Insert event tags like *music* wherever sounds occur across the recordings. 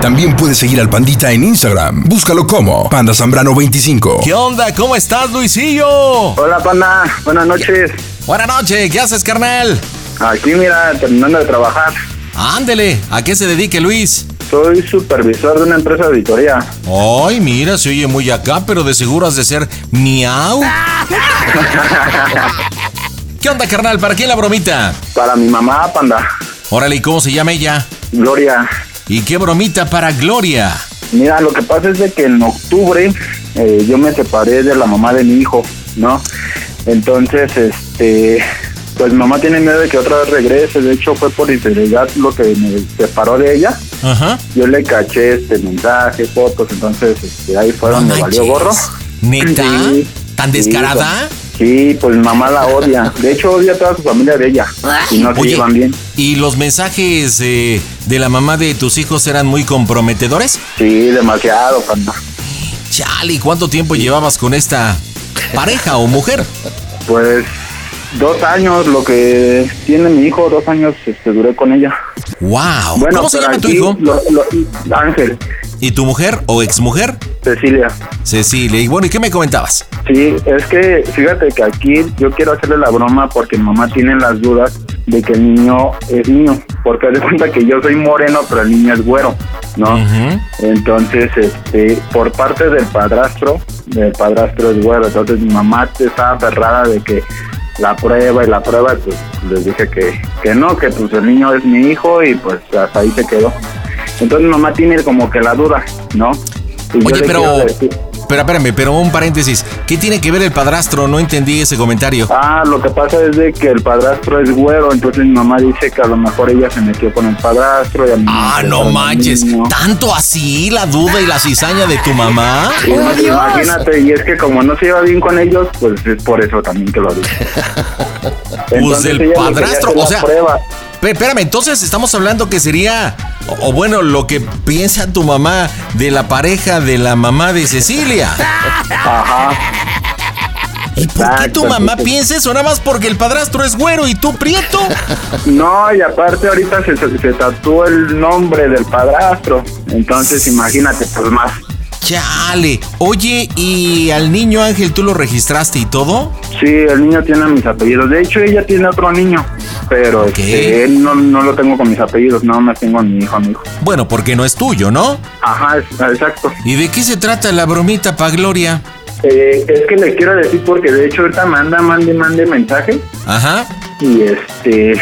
También puedes seguir al Pandita en Instagram. Búscalo como Panda Zambrano 25. ¿Qué onda? ¿Cómo estás, Luisillo? Hola, Panda. Buenas noches. Buenas noches. ¿Qué haces, carnal? Aquí, mira, terminando de trabajar. Ándele. ¿A qué se dedique, Luis? Soy supervisor de una empresa de auditoría. Ay, mira, se oye muy acá, pero de seguro has de ser miau. *laughs* ¿Qué onda, carnal? ¿Para quién la bromita? Para mi mamá, Panda. Órale, ¿y cómo se llama ella? Gloria. ¿Y qué bromita para Gloria? Mira, lo que pasa es de que en octubre eh, yo me separé de la mamá de mi hijo, ¿no? Entonces, este, pues mi mamá tiene miedo de que otra vez regrese. De hecho, fue por integridad lo que me separó de ella. Ajá. Yo le caché este mensaje, fotos, entonces este, ahí fue donde No valió manches. gorro. ¿Neta? Sí, ¿Tan sí, descarada? Sí, pues mi mamá la odia. De hecho, odia a toda su familia de ella. Y no se Oye, llevan bien. ¿y los mensajes eh, de la mamá de tus hijos eran muy comprometedores? Sí, demasiado, panda. Chale, ¿y ¿cuánto tiempo llevabas con esta pareja o mujer? Pues dos años, lo que tiene mi hijo, dos años este, duré con ella. ¡Wow! Bueno, ¿Cómo se llama tu hijo? lo- lo- Ángel, ¿Y tu mujer o exmujer? Cecilia. Cecilia. Y bueno, ¿y qué me comentabas? Sí, es que fíjate que aquí yo quiero hacerle la broma porque mi mamá tiene las dudas de que el niño es niño. Porque haz de cuenta que yo soy moreno, pero el niño es güero, ¿no? Entonces, este, por parte del padrastro, el padrastro es güero, entonces mi mamá estaba aferrada de que la prueba y la prueba, pues les dije que, que no, que pues el niño es mi hijo y pues hasta ahí se quedó. Entonces mi mamá tiene como que la duda, ¿no? Y yo Oye, pero... Pero espérame, pero un paréntesis. ¿Qué tiene que ver el padrastro? No entendí ese comentario. Ah, lo que pasa es de que el padrastro es güero, entonces mi mamá dice que a lo mejor ella se metió con el padrastro y a mí Ah, no el manches. niño. ¿Tanto así la duda y la cizaña de tu mamá? Sí, Imagínate, y es que como no se lleva bien con ellos, pues es por eso también que lo dice. Pues del ella le quería padrastro, o sea- prueba. Pe- Espérame, entonces estamos hablando que sería, o, o bueno, lo que piensa tu mamá de la pareja de la mamá de Cecilia. Ajá. ¿Y por qué tu mamá piensa eso? Nada más porque el padrastro es güero y tú prieto. No, y aparte ahorita se, se, se tatuó el nombre del padrastro. Entonces imagínate, pues más. Chale. Oye, ¿y al niño Ángel tú lo registraste y todo? Sí, el niño tiene mis apellidos. De hecho, ella tiene otro niño. Pero este, él no, no lo tengo con mis apellidos, no me tengo a mi hijo, a mi hijo. Bueno, porque no es tuyo, ¿no? Ajá, es- exacto. ¿Y de qué se trata la bromita pa' Gloria? Eh, es que le quiero decir porque de hecho ahorita manda, mande, mande mensaje Ajá. y este,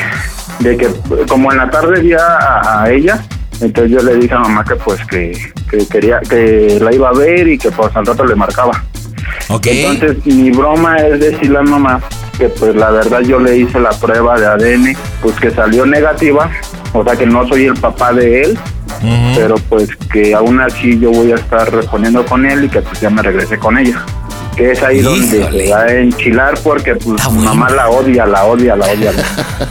de que como en la tarde vi a, a ella, entonces yo le dije a mamá que pues que, que quería, que la iba a ver y que pues al rato le marcaba. Ok. Entonces mi broma es decirle a mamá que pues la verdad yo le hice la prueba de ADN, pues que salió negativa, o sea que no soy el papá de él, pero pues que aún así yo voy a estar respondiendo con él y que pues ya me regresé con ella. Que es ahí donde se va a enchilar porque pues bueno. mamá la odia, la odia, la odia.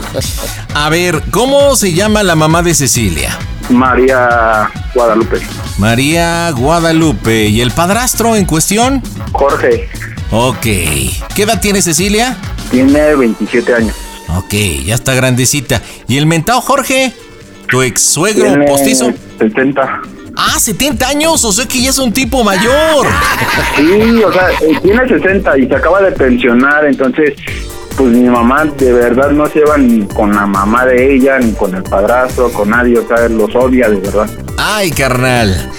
*laughs* A ver, ¿cómo se llama la mamá de Cecilia? María Guadalupe. María Guadalupe. ¿Y el padrastro en cuestión? Jorge Ok. ¿Qué edad tiene Cecilia? tiene 27 años. Ok, ya está grandecita. ¿Y el mentado Jorge? ¿Tu ex suegro Tiene postizo? 70. Ah, 70 años, o sea que ya es un tipo mayor. *laughs* Sí, o sea, eh, tiene 60 y se acaba de pensionar, entonces pues mi mamá de verdad no se lleva ni con la mamá de ella, ni con el padrastro, con nadie, o sea, los odia de verdad. Ay, carnal.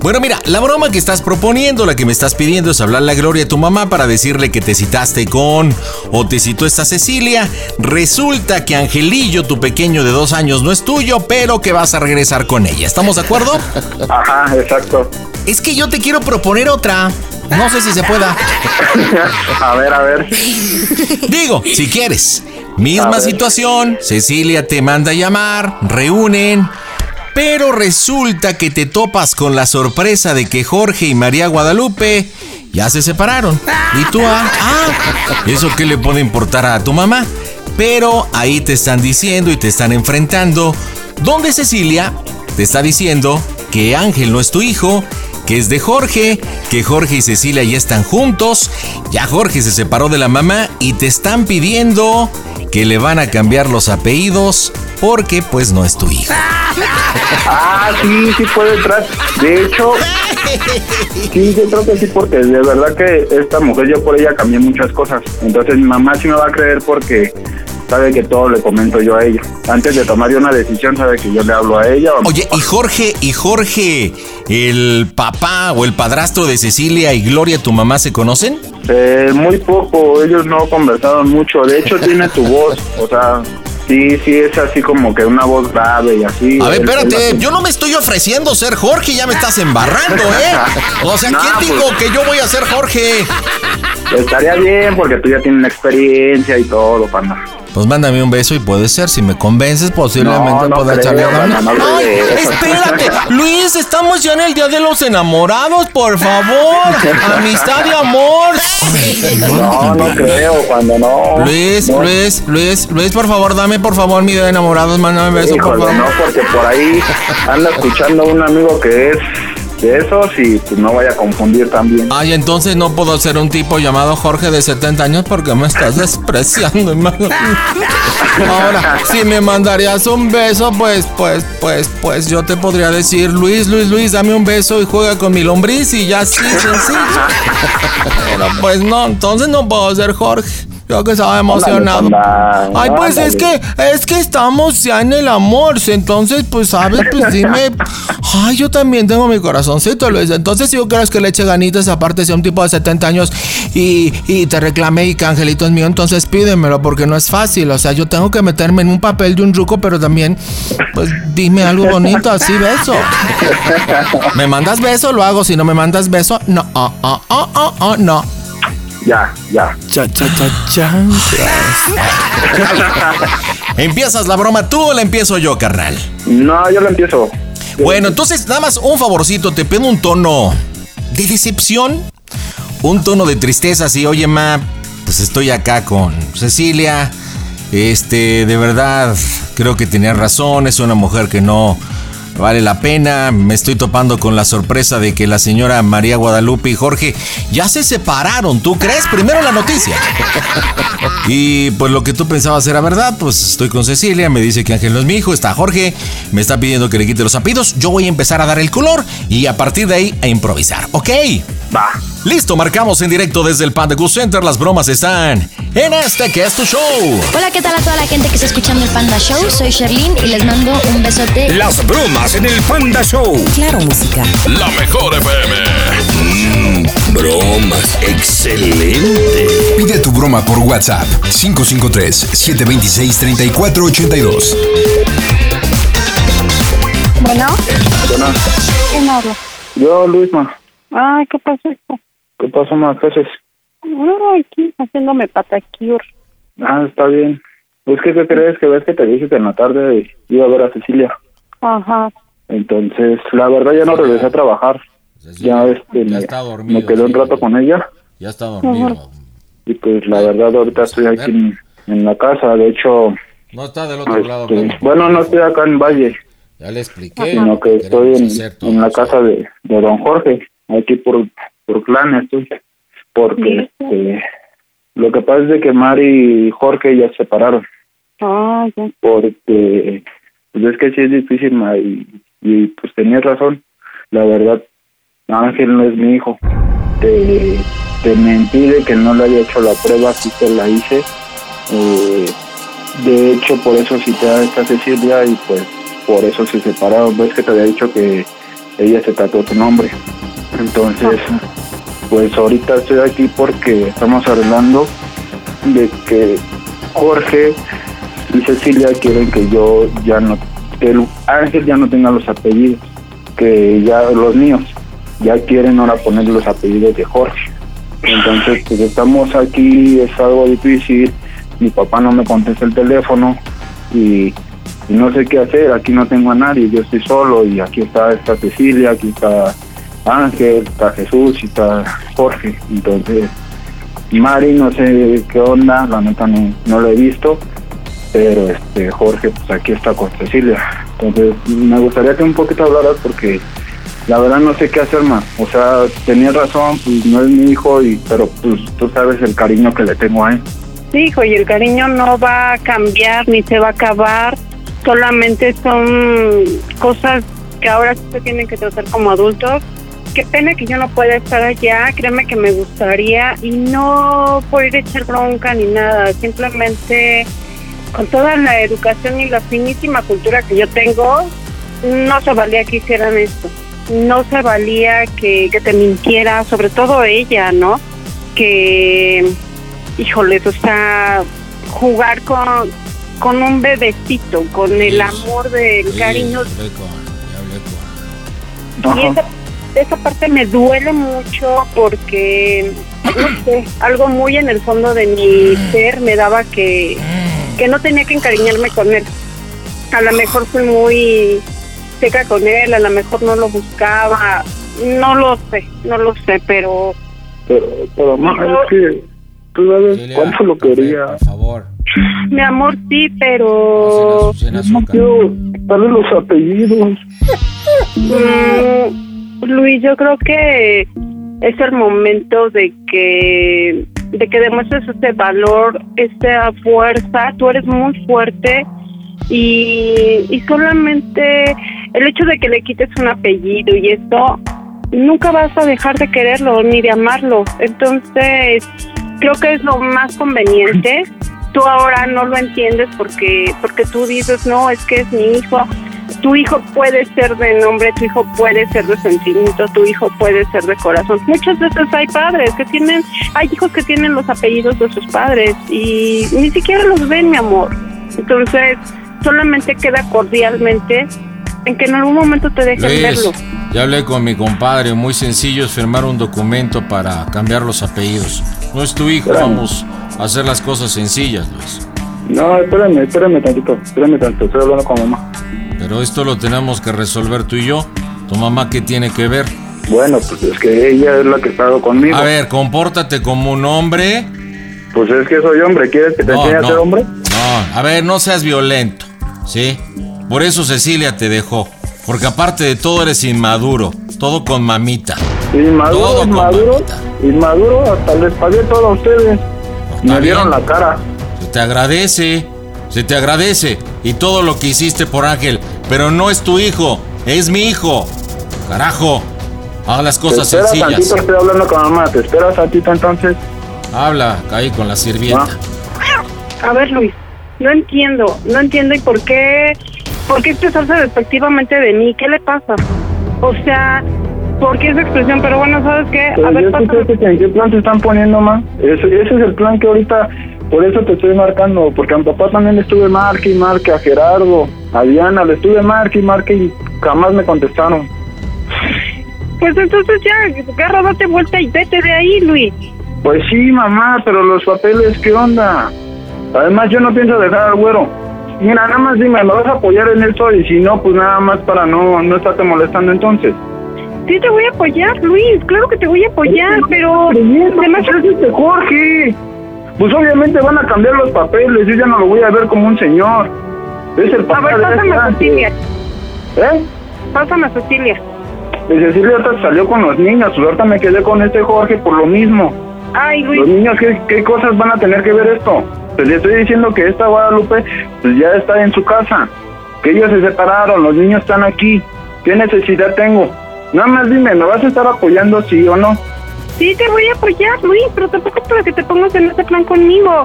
Bueno, mira, la broma que estás proponiendo, la que me estás pidiendo es hablarle a Gloria a tu mamá para decirle que te citaste con o te citó esta Cecilia. Resulta que Angelillo, tu pequeño de dos años, no es tuyo, pero que vas a regresar con ella. ¿Estamos de acuerdo? *laughs* Ajá, exacto. Es que yo te quiero proponer otra. No sé si se pueda. *laughs* a ver, a ver. Digo, si quieres. Misma situación, Cecilia te manda a llamar, reúnen, pero resulta que te topas con la sorpresa de que Jorge y María Guadalupe ya se separaron. Y tú, ah, ah, ¿eso qué le puede importar a tu mamá? Pero ahí te están diciendo y te están enfrentando, donde Cecilia te está diciendo que Ángel no es tu hijo, que es de Jorge, que Jorge y Cecilia ya están juntos, ya Jorge se separó de la mamá y te están pidiendo que le van a cambiar los apellidos porque pues no es tu hijo. Ah, sí, sí puede entrar. De hecho, sí, yo creo que sí, porque de verdad que esta mujer, yo por ella cambié muchas cosas. Entonces mi mamá sí me va a creer porque sabe que todo le comento yo a ella. Antes de tomar una decisión, sabe que yo le hablo a ella. Oye, ¿y Jorge, y Jorge, el papá o el padrastro de Cecilia y Gloria, tu mamá, se conocen? Eh, muy poco, ellos no conversaron mucho. De hecho, tiene tu voz, o sea, Sí, sí, es así como que una voz grave y así. A ver, espérate, yo no me estoy ofreciendo ser Jorge, ya me estás embarrando, ¿eh? O sea, *laughs* ¿quién pues dijo que yo voy a ser Jorge? Estaría bien porque tú ya tienes experiencia y todo, panda. Pues mándame un beso y puede ser, si me convences, posiblemente pueda echarle a ¡Ay, espérate! *laughs* Luis, estamos ya en el Día de los Enamorados, por favor. *laughs* Amistad y amor. no, no creo, cuando no. Luis, Luis, Luis, Luis, por favor, dame por favor mi Día de Enamorados, mándame un beso, por favor. No, porque por ahí anda escuchando un amigo que es de esos y pues no vaya a confundir también. Ay, entonces no puedo ser un tipo llamado Jorge de 70 años porque me estás *laughs* despreciando, hermano. *laughs* Ahora, si me mandarías un beso, pues, pues, pues, pues yo te podría decir, Luis, Luis, Luis, dame un beso y juega con mi lombriz y ya sí, sencillo. *laughs* Pero pues no, entonces no puedo ser Jorge. Yo que estaba emocionado. Ay, pues es que, es que estamos ya en el amor. Entonces, pues, ¿sabes? Pues dime. Ay, yo también tengo mi corazoncito, Luis. Entonces, si yo crees que le eche ganitas, aparte sea un tipo de 70 años y, y te reclame y que Angelito es mío, entonces pídemelo, porque no es fácil. O sea, yo tengo que meterme en un papel de un ruco, pero también, pues, dime algo bonito, así beso. ¿Me mandas beso? Lo hago. Si no me mandas beso, no, oh, oh, oh, oh, oh no. Ya, ya. Cha, cha, cha, ¿Empiezas la broma tú o la empiezo yo, carnal? No, yo la empiezo. Bueno, entonces nada más un favorcito, te pido un tono de decepción, un tono de tristeza, así, oye, ma, pues estoy acá con Cecilia, este, de verdad, creo que tenía razón, es una mujer que no vale la pena. Me estoy topando con la sorpresa de que la señora María Guadalupe y Jorge ya se separaron. ¿Tú crees? Primero la noticia. *laughs* Y pues lo que tú pensabas era verdad. Pues estoy con Cecilia, me dice que Ángel no es mi hijo, está Jorge, me está pidiendo que le quite los apidos. Yo voy a empezar a dar el color y a partir de ahí a improvisar, ¿ok? Va. Listo, marcamos en directo desde el Panda Goose Center. Las bromas están en este que es tu show. Hola, ¿qué tal a toda la gente que está escuchando el Panda Show? Soy Sherlyn y les mando un besote. Las bromas en el Panda Show. Claro, música. La mejor FM. Mmm, bromas. Excelente. Pide tu broma por WhatsApp. 553-726-3482. Bueno. Bueno. ¿Quién habla? Yo, Luisma. Ay, ¿qué pasó? ¿Qué pasó más veces? No, aquí haciéndome patacure. Ah, está bien. Pues que, ¿qué crees? Que ves que te dije que en la tarde iba a ver a Cecilia. Ajá. Entonces, la verdad ya no regresé a trabajar. Ya, este, me, me quedé un rato con ella. Ya está dormido. Y pues la verdad ahorita estoy aquí en, en la casa. De hecho, No está del otro lado. este, claro. bueno, no estoy acá en Valle, Ya le expliqué. sino que estoy en, la casa de, de don Jorge. Aquí por, por clan estoy. Porque este, lo que pasa es de que Mari y Jorge ya se separaron. Ah, ya. porque pues es que sí es difícil ma, y, y pues tenías razón la verdad Ángel no es mi hijo te, te mentí de que no le haya hecho la prueba sí te la hice Eh, de hecho, por eso cité esta Cecilia y pues por eso se separaron. Ves que te había dicho que ella se trató tu nombre. Entonces, pues ahorita estoy aquí porque estamos arreglando de que Jorge y Cecilia quieren que yo ya no, que el Ángel ya no tenga los apellidos, que ya los míos, ya quieren ahora poner los apellidos de Jorge. Entonces, pues estamos aquí, es algo difícil, mi papá no me contesta el teléfono y, no sé qué hacer, aquí no tengo a nadie, yo estoy solo y aquí está esta Cecilia, aquí está Ángel, está Jesús y está Jorge. Entonces, Mari no sé qué onda, la neta no, no lo he visto, pero este Jorge pues aquí está con Cecilia. Entonces, me gustaría que un poquito hablaras porque la verdad no sé qué hacer más. O sea, tenía razón, pues no es mi hijo, y pero pues tú sabes el cariño que le tengo a él. Sí, hijo, y el cariño no va a cambiar ni se va a acabar. Solamente son cosas que ahora se tienen que tratar como adultos. Qué pena que yo no pueda estar allá. Créeme que me gustaría. Y no por ir a echar bronca ni nada. Simplemente con toda la educación y la finísima cultura que yo tengo, no se valía que hicieran esto. No se valía que, que te mintiera, sobre todo ella, ¿no? Que, híjoles, o sea, jugar con, con un bebecito, con el amor del cariño. Ya hablé con- ya hablé con- Y esa, esa parte me duele mucho porque, no sé, algo muy en el fondo de mi ser me daba que, que no tenía que encariñarme con él. A lo mejor fui muy seca con él, a lo mejor no lo buscaba, no lo sé, no lo sé, pero Pero, pero ma, es que tú sabes cuánto lo quería. Por favor. mi amor sí, pero No quiero darle los apellidos. Mm, Luis, yo creo que es el momento de que de que demuestres ese valor, esa fuerza. Tú eres muy fuerte y, y solamente el hecho de que le quites un apellido y esto nunca vas a dejar de quererlo ni de amarlo. Entonces creo que es lo más conveniente. Tú ahora no lo entiendes porque porque tú dices no es que es mi hijo tu hijo puede ser de nombre, tu hijo puede ser de sentimiento, tu hijo puede ser de corazón. Muchas veces hay padres que tienen, hay hijos que tienen los apellidos de sus padres y ni siquiera los ven, mi amor. Entonces, solamente queda cordialmente en que en algún momento te dejen Luis, verlo. ya hablé con mi compadre. Muy sencillo es firmar un documento para cambiar los apellidos. No es tu hijo, vamos a hacer las cosas sencillas, Luis. No, espérame, espérame tantito, espérame tantito, estoy hablando con mamá. Pero esto lo tenemos que resolver tú y yo. ¿Tu mamá qué tiene que ver? Bueno, pues es que ella es la que ha estado conmigo. A ver, compórtate como un hombre. Pues es que soy hombre, ¿quieres que te No, enseñe a ser hombre? No, a ver, no seas violento, ¿sí? Por eso Cecilia te dejó. Porque aparte de todo eres inmaduro. Todo con mamita. Inmaduro, Todo inmaduro, mamita. inmaduro, hasta les pagué todo a ustedes. Está Me dieron bien. la cara. Se te agradece. Se te agradece. Y todo lo que hiciste por Ángel. Pero no es tu hijo. Es mi hijo. Carajo. Haz las Te cosas esperas sencillas. tantito, estoy hablando con mamá. ¿Te esperas tantito entonces? Habla ahí con la sirvienta. Ah. A ver, Luis, no entiendo, no entiendo y por qué, por qué expresarse despectivamente de mí, ¿qué le pasa? O sea, ¿por qué esa expresión? Pero bueno, ¿sabes qué? A Pero ver, yo que en qué plan se están poniendo, ma. Ese, ese es el plan que ahorita, por eso te estoy marcando. Porque a mi papá también le estuve marque y marque, a Gerardo, a Diana, le estuve marque y marque y jamás me contestaron. Pues entonces ya, agarra, date vuelta y vete de ahí, Luis. Pues sí, mamá, pero los papeles, ¿qué onda? Además, yo no pienso dejar al güero. Mira, nada más dime, ¿me vas a apoyar en esto? Y si no, pues nada más para no, no estarte molestando entonces. Sí, te voy a apoyar, Luis, claro que te voy a apoyar, pero... Además, Jorge. Pues obviamente van a cambiar los papeles, yo ya no lo voy a ver como un señor. Es el A papá ver, de pásame a. Cecilia, ¿Eh? pásame a Cecilia. Cecilia ahorita salió con los niños, pues ahorita me quedé con este Jorge por lo mismo. Ay, Los Luis, niños, ¿qué, qué cosas van a tener que ver esto? Pues le estoy diciendo que esta Guadalupe pues ya está en su casa, que ellos se separaron, los niños están aquí. ¿Qué necesidad tengo? Nada más dime, ¿me vas a estar apoyando sí o no? Sí te voy a apoyar, Luis, pero tampoco para que te pongas en ese plan conmigo.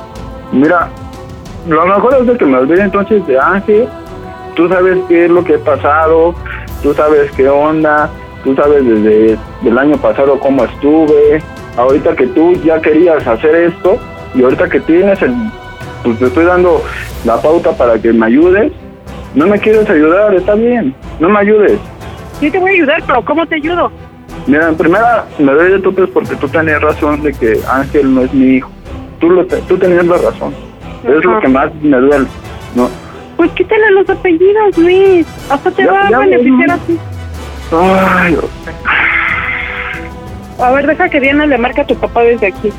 Mira, lo mejor es de que me olvide entonces de Ángel. Tú sabes qué es lo que he pasado, tú sabes qué onda, tú sabes desde el año pasado cómo estuve. Ahorita que tú ya querías hacer esto y ahorita que tienes el, pues te estoy dando la pauta para que me ayudes. No me quieres ayudar, está bien, no me ayudes. Sí te voy a ayudar, pero ¿cómo te ayudo? Mira, en primera me doy de topes porque tú tenías razón de que Ángel no es mi hijo. Tú, lo te- tú tenías la razón. Es lo Ajá. que más me duele. No. Pues quítale los apellidos, Luis. Hasta te Ya- va ya, a beneficiar a ti. Ay, A ver, deja que Diana le marque a tu papá desde aquí.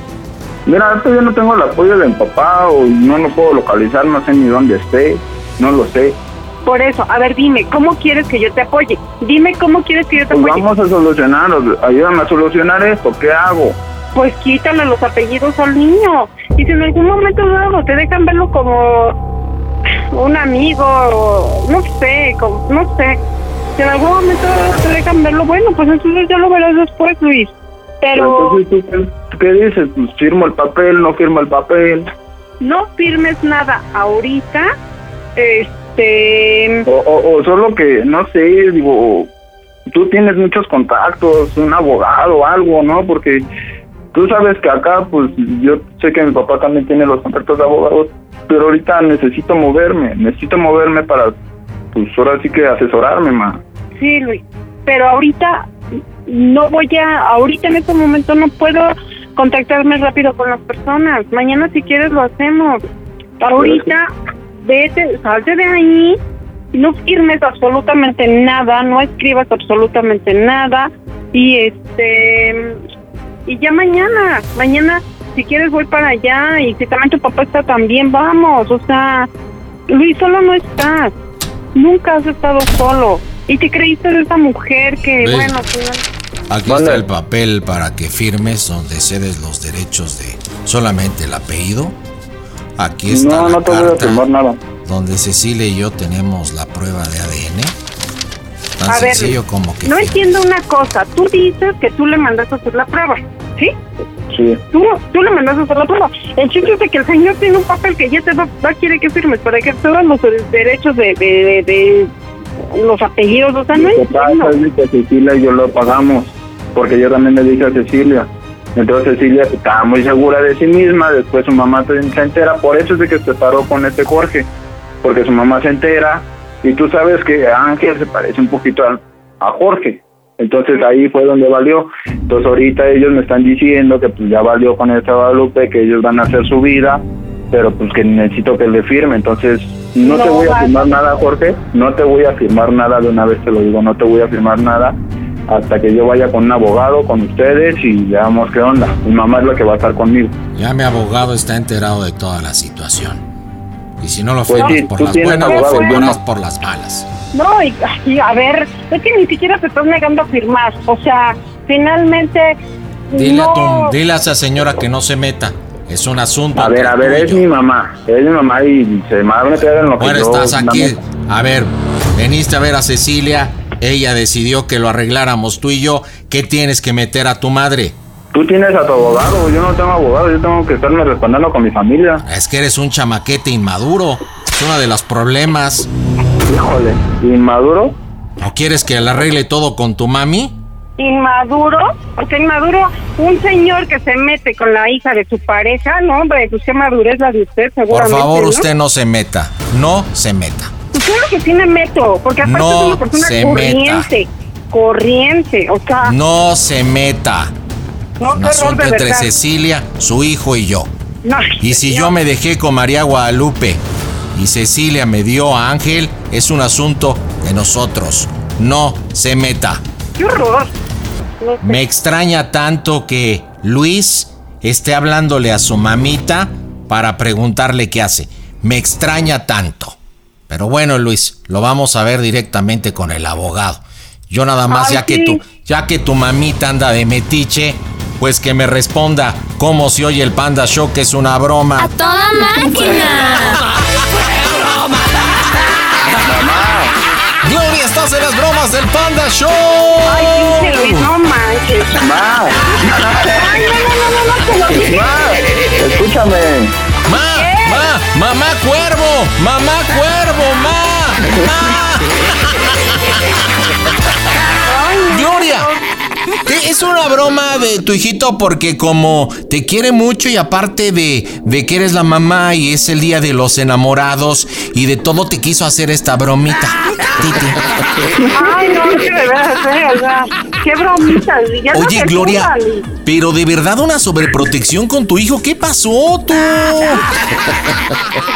mira, yo no tengo el apoyo de mi papá o no lo puedo localizar, no sé ni dónde esté, no lo sé. Por eso, a ver, dime, ¿cómo quieres que yo te apoye? Dime cómo quieres que yo te Pues apoye. vamos a solucionar, ayúdame a solucionar esto, ¿qué hago? Pues quítale los apellidos al niño. Y si en algún momento dado te dejan verlo como un amigo, o no sé, como, no sé. Si en algún momento te dejan verlo, bueno, pues entonces ya lo verás después, Luis. Pero Entonces, ¿tú qué, tú qué dices? Pues firmo el papel, no firmo el papel. no firmes nada ahorita. Este. O, o, o solo que, no sé, digo, tú tienes muchos contactos, un abogado o algo, ¿no? Porque tú sabes que acá, pues yo sé que mi papá también tiene los contactos de abogados, pero ahorita necesito moverme, necesito moverme para, pues ahora sí que asesorarme, ma. Sí, Luis. Pero ahorita no voy a. Ahorita en este momento no puedo contactarme rápido con las personas. Mañana, si quieres, lo hacemos. Ahorita, vete, salte de ahí. No firmes absolutamente nada. No escribas absolutamente nada. Y este. Y ya mañana. Mañana, si quieres, voy para allá. Y si también tu papá está también, vamos. O sea, Luis, solo no estás. Nunca has estado solo. Y te creíste de esa mujer que, Luis. bueno, final- Aquí está el papel para que firmes donde cedes los derechos de solamente el apellido. Aquí está No, la no te voy a firmar nada. donde Cecilia y yo tenemos la prueba de ADN. Tan A ver, sencillo como que no firmes. entiendo una cosa. Tú dices que tú le mandaste a hacer la prueba, ¿sí? Sí. Tú, tú le mandaste a hacer la prueba. El chiste es de que el señor tiene un papel que ya te va, va quiere que firmes para que todos los derechos de, de, de- de los apellidos, o sea, no Lo que pasa es que Cecilia y yo lo pagamos, porque yo también le dije a Cecilia. Entonces Cecilia estaba muy segura de sí misma, después su mamá se entera, por eso es de que se paró con este Jorge, porque su mamá se entera y tú sabes que Ángel se parece un poquito a, Jorge. Entonces ahí fue donde valió. Entonces ahorita ellos me están diciendo que pues ya valió con esta Guadalupe, que ellos van a hacer su vida, pero pues que necesito que le firme. Entonces no, te No voy a vas a- firmar nada, Jorge, no te voy a firmar nada de una vez te lo digo, no te voy a firmar nada hasta que yo vaya con un abogado, con ustedes y veamos qué onda. Mi mamá es la que va a estar conmigo. Ya mi abogado está enterado de toda la situación. Y si no lo Pues firmas sí, por las buenas, lo abogado, yo firmarás no. por las malas. No, y, y a ver, es que ni siquiera te estás negando a firmar. O sea, finalmente. Dile, no, a tu- dile a esa señora que no se meta. Es un asunto. A ver, a ver, es yo. mi mamá, es mi mamá y se me va a meter en lo que Bueno, yo... estás aquí. dame- A ver, veniste a ver a Cecilia. Ella decidió que lo arregláramos tú y yo. ¿Qué tienes que meter a tu madre? Tú tienes a tu abogado, yo no tengo abogado, yo tengo que estarme respaldando con mi familia. Es que eres un chamaquete inmaduro. Es uno de los problemas. Híjole, inmaduro. ¿O quieres que le arregle todo con tu mami? inmaduro, porque inmaduro, un señor que se mete con la hija de su pareja, no, hombre, pues qué madurez la de usted, Por seguramente. favor, ¿no? usted no se meta. No se meta. Claro que sí me meto, porque aparte No es una persona se corriente, corriente, o sea, No se meta. no, Un asunto de entre verdad. Cecilia, su hijo y yo. No, Y si no, yo me dejé con María Guadalupe y Cecilia me dio a Ángel, es un asunto de nosotros. No se meta. Qué horror. No sé. Me extraña tanto que Luis esté hablándole a su mamita para preguntarle qué hace. Me extraña tanto. Pero bueno, Luis, lo vamos a ver directamente con el abogado. Yo nada más, Ay, ya que tu, ya que tu mamita anda de metiche, pues que me responda cómo se oye el Panda Show, que es una broma. ¡A toda máquina! Gloria, estás en las bromas del Panda Show. Ay, pinche Luis, no manches. Ma, Ay, no, no, no, no, no, te lo dije. ma, escúchame. Ma, ma, ma, mamá cuervo, mamá cuervo, ma, ma. Gloria, ¿qué es una broma de tu hijito porque como te quiere mucho y aparte de, de que eres la mamá y es el día de los enamorados y de todo te quiso hacer esta bromita. Titi. Ay, no, que de eh, o sea, qué bromitas. ya Oye, Gloria, pero de verdad una sobreprotección con tu hijo, ¿qué pasó tú?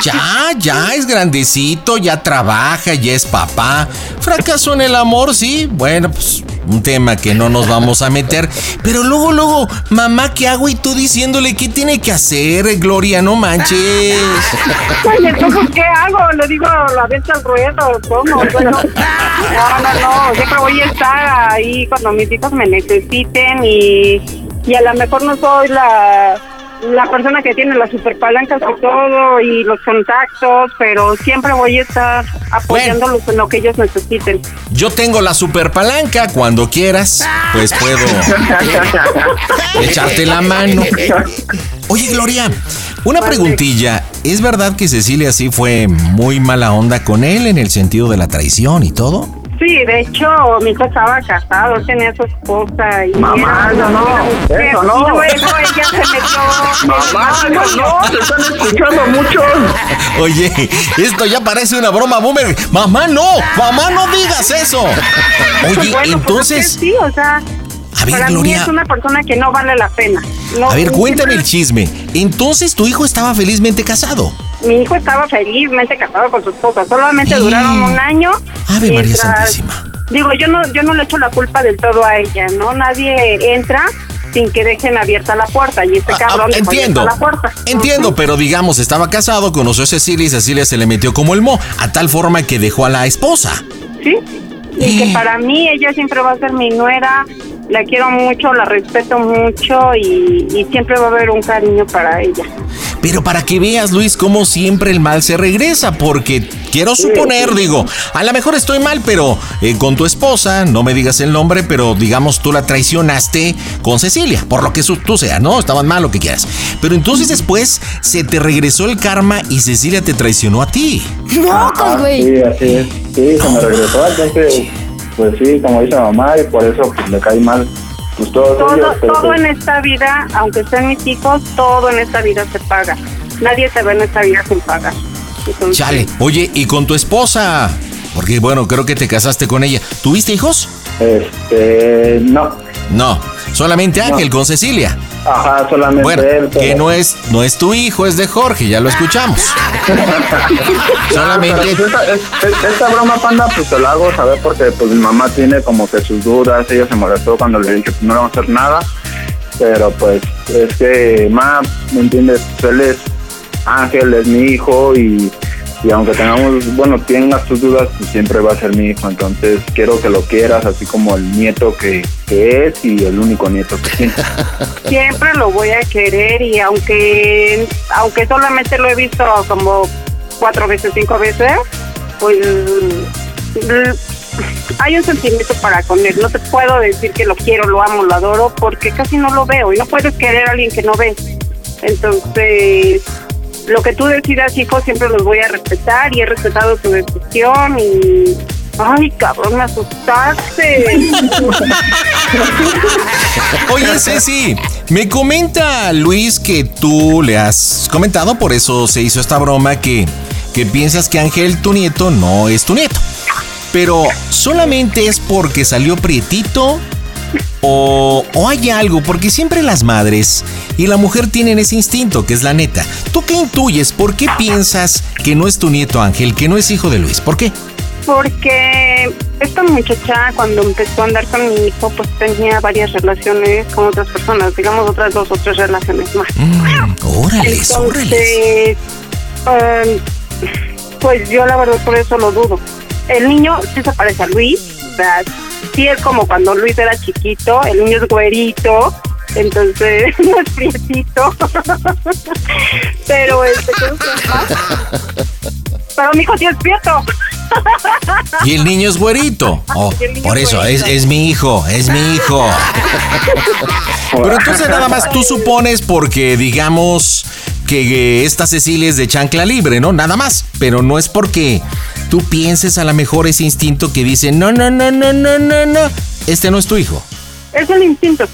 Ya, ya es grandecito, ya trabaja, ya es papá. Fracasó en el amor, sí. Bueno, pues un tema que no nos vamos a meter. Pero luego, luego, mamá, ¿qué hago? Y tú diciéndole qué tiene que hacer, Gloria, no manches. Oye, entonces, ¿qué hago? ¿Le digo la venta al ruedo? ¿Cómo? Bueno, no, no, no. Siempre voy a estar ahí cuando mis hijos me necesiten y, y a lo mejor no soy la, la persona que tiene las super palancas y todo y los contactos, pero siempre voy a estar apoyándolos en lo que ellos necesiten. Yo tengo la super palanca, cuando quieras, pues puedo *laughs* echarte la mano. Oye, Gloria, una preguntilla. ¿Es verdad que Cecilia sí fue muy mala onda con él en el sentido de la traición y todo? Sí, de hecho, mi hijo estaba casado, tenía su esposa y... Mamá, era no, no, mujer, eso no. Y luego ella se metió... Mamá, *laughs* no, no, se están escuchando mucho. Oye, esto ya parece una broma boomer. Mamá, no, mamá, no digas eso. Oye, Bueno, pues es entonces, que sí, o sea... A ver, para mí Gloria. es una persona que no vale la pena. No, a ver, cuéntame el chisme. Entonces tu hijo estaba felizmente casado. Mi hijo estaba felizmente casado con su esposa. Solamente Sí. duraron un año. Ave María mientras- Santísima. Digo, yo no, yo no le echo la culpa del todo a ella, ¿no? Nadie entra sin que dejen abierta la puerta y este Ah, ah, cabrón dejó entiendo. la puerta. Entiendo, pero digamos, estaba casado, conoció a Cecilia y Cecilia se le metió como el mo, a tal forma que dejó a la esposa. Sí. Y que para mí ella siempre va a ser mi nuera, la quiero mucho, la respeto mucho y, y siempre va a haber un cariño para ella. Pero para que veas, Luis, cómo siempre el mal se regresa, porque quiero suponer, digo, a lo mejor estoy mal, pero eh, con tu esposa, no me digas el nombre, pero digamos tú la traicionaste con Cecilia, por lo que tú sea, ¿no? Estaban mal, lo que quieras. Pero entonces después se te regresó el karma y Cecilia te traicionó a ti. Mocos, güey. Sí, así es. Sí, se me regresó. Entonces, pues sí, como dice mamá, y por eso pues, le cae mal. Pues todos Todo, ellos. pero, todo pues, en esta vida, aunque sean mis hijos, todo en esta vida se paga. Nadie se ve en esta vida sin pagar. Entonces, Chale, oye, ¿y con tu esposa? Porque bueno, creo que te casaste con ella. ¿Tuviste hijos? Este, no. No, solamente Ángel con Cecilia. Ajá, solamente Bueno, él. que no es, no es tu hijo, es de Jorge, ya lo escuchamos. *laughs* Solamente. Esta, es- esta broma panda pues te la hago saber porque pues mi mamá tiene como que sus dudas, ella se molestó cuando le dije pues no le vamos a hacer nada, pero pues es que ma, ¿me entiendes? Él es Ángel, es mi hijo y, y aunque tengamos, bueno, tengas tus dudas, pues siempre va a ser mi hijo, entonces quiero que lo quieras así como el nieto que, que es y el único nieto que tiene. *laughs* siempre lo voy a querer y aunque aunque solamente lo he visto como cuatro veces, cinco veces, pues mm, hay un sentimiento para con él. No te puedo decir que lo quiero, lo amo, lo adoro, porque casi no lo veo y no puedes querer a alguien que no ves. Entonces, lo que tú decidas, hijo, siempre los voy a respetar y he respetado tu decisión y... Ay, cabrón, me asustaste. *laughs* Oye, Ceci, me comenta Luis que tú le has comentado, por eso se hizo esta broma, que, que piensas que Ángel, tu nieto, no es tu nieto. Pero solamente es porque salió prietito o, o hay algo, porque siempre las madres y la mujer tienen ese instinto, que es la neta. ¿Tú qué intuyes? ¿Por qué piensas que no es tu nieto Ángel, que no es hijo de Luis? ¿Por qué? Porque esta muchacha cuando empezó a andar con mi hijo pues tenía varias relaciones con otras personas, digamos otras dos o tres relaciones más. Mm, órales, órales. Entonces, em, pues yo la verdad por eso lo dudo. El niño sí se parece a Luis, sea, sí es como cuando Luis era chiquito, el niño es güerito, entonces *laughs* no es prietito. *laughs* Pero este. *laughs* Pero mi hijo sí es prieto. Y el niño es güerito. Oh, el niño por eso, es, es mi hijo, es mi hijo. Pero entonces nada más tú supones porque, digamos, que esta Cecilia es de chancla libre, ¿no? Nada más. Pero no es porque tú pienses a lo mejor ese instinto que dice, no, no, no, no, no, no, no, este no es tu hijo. Es el instinto.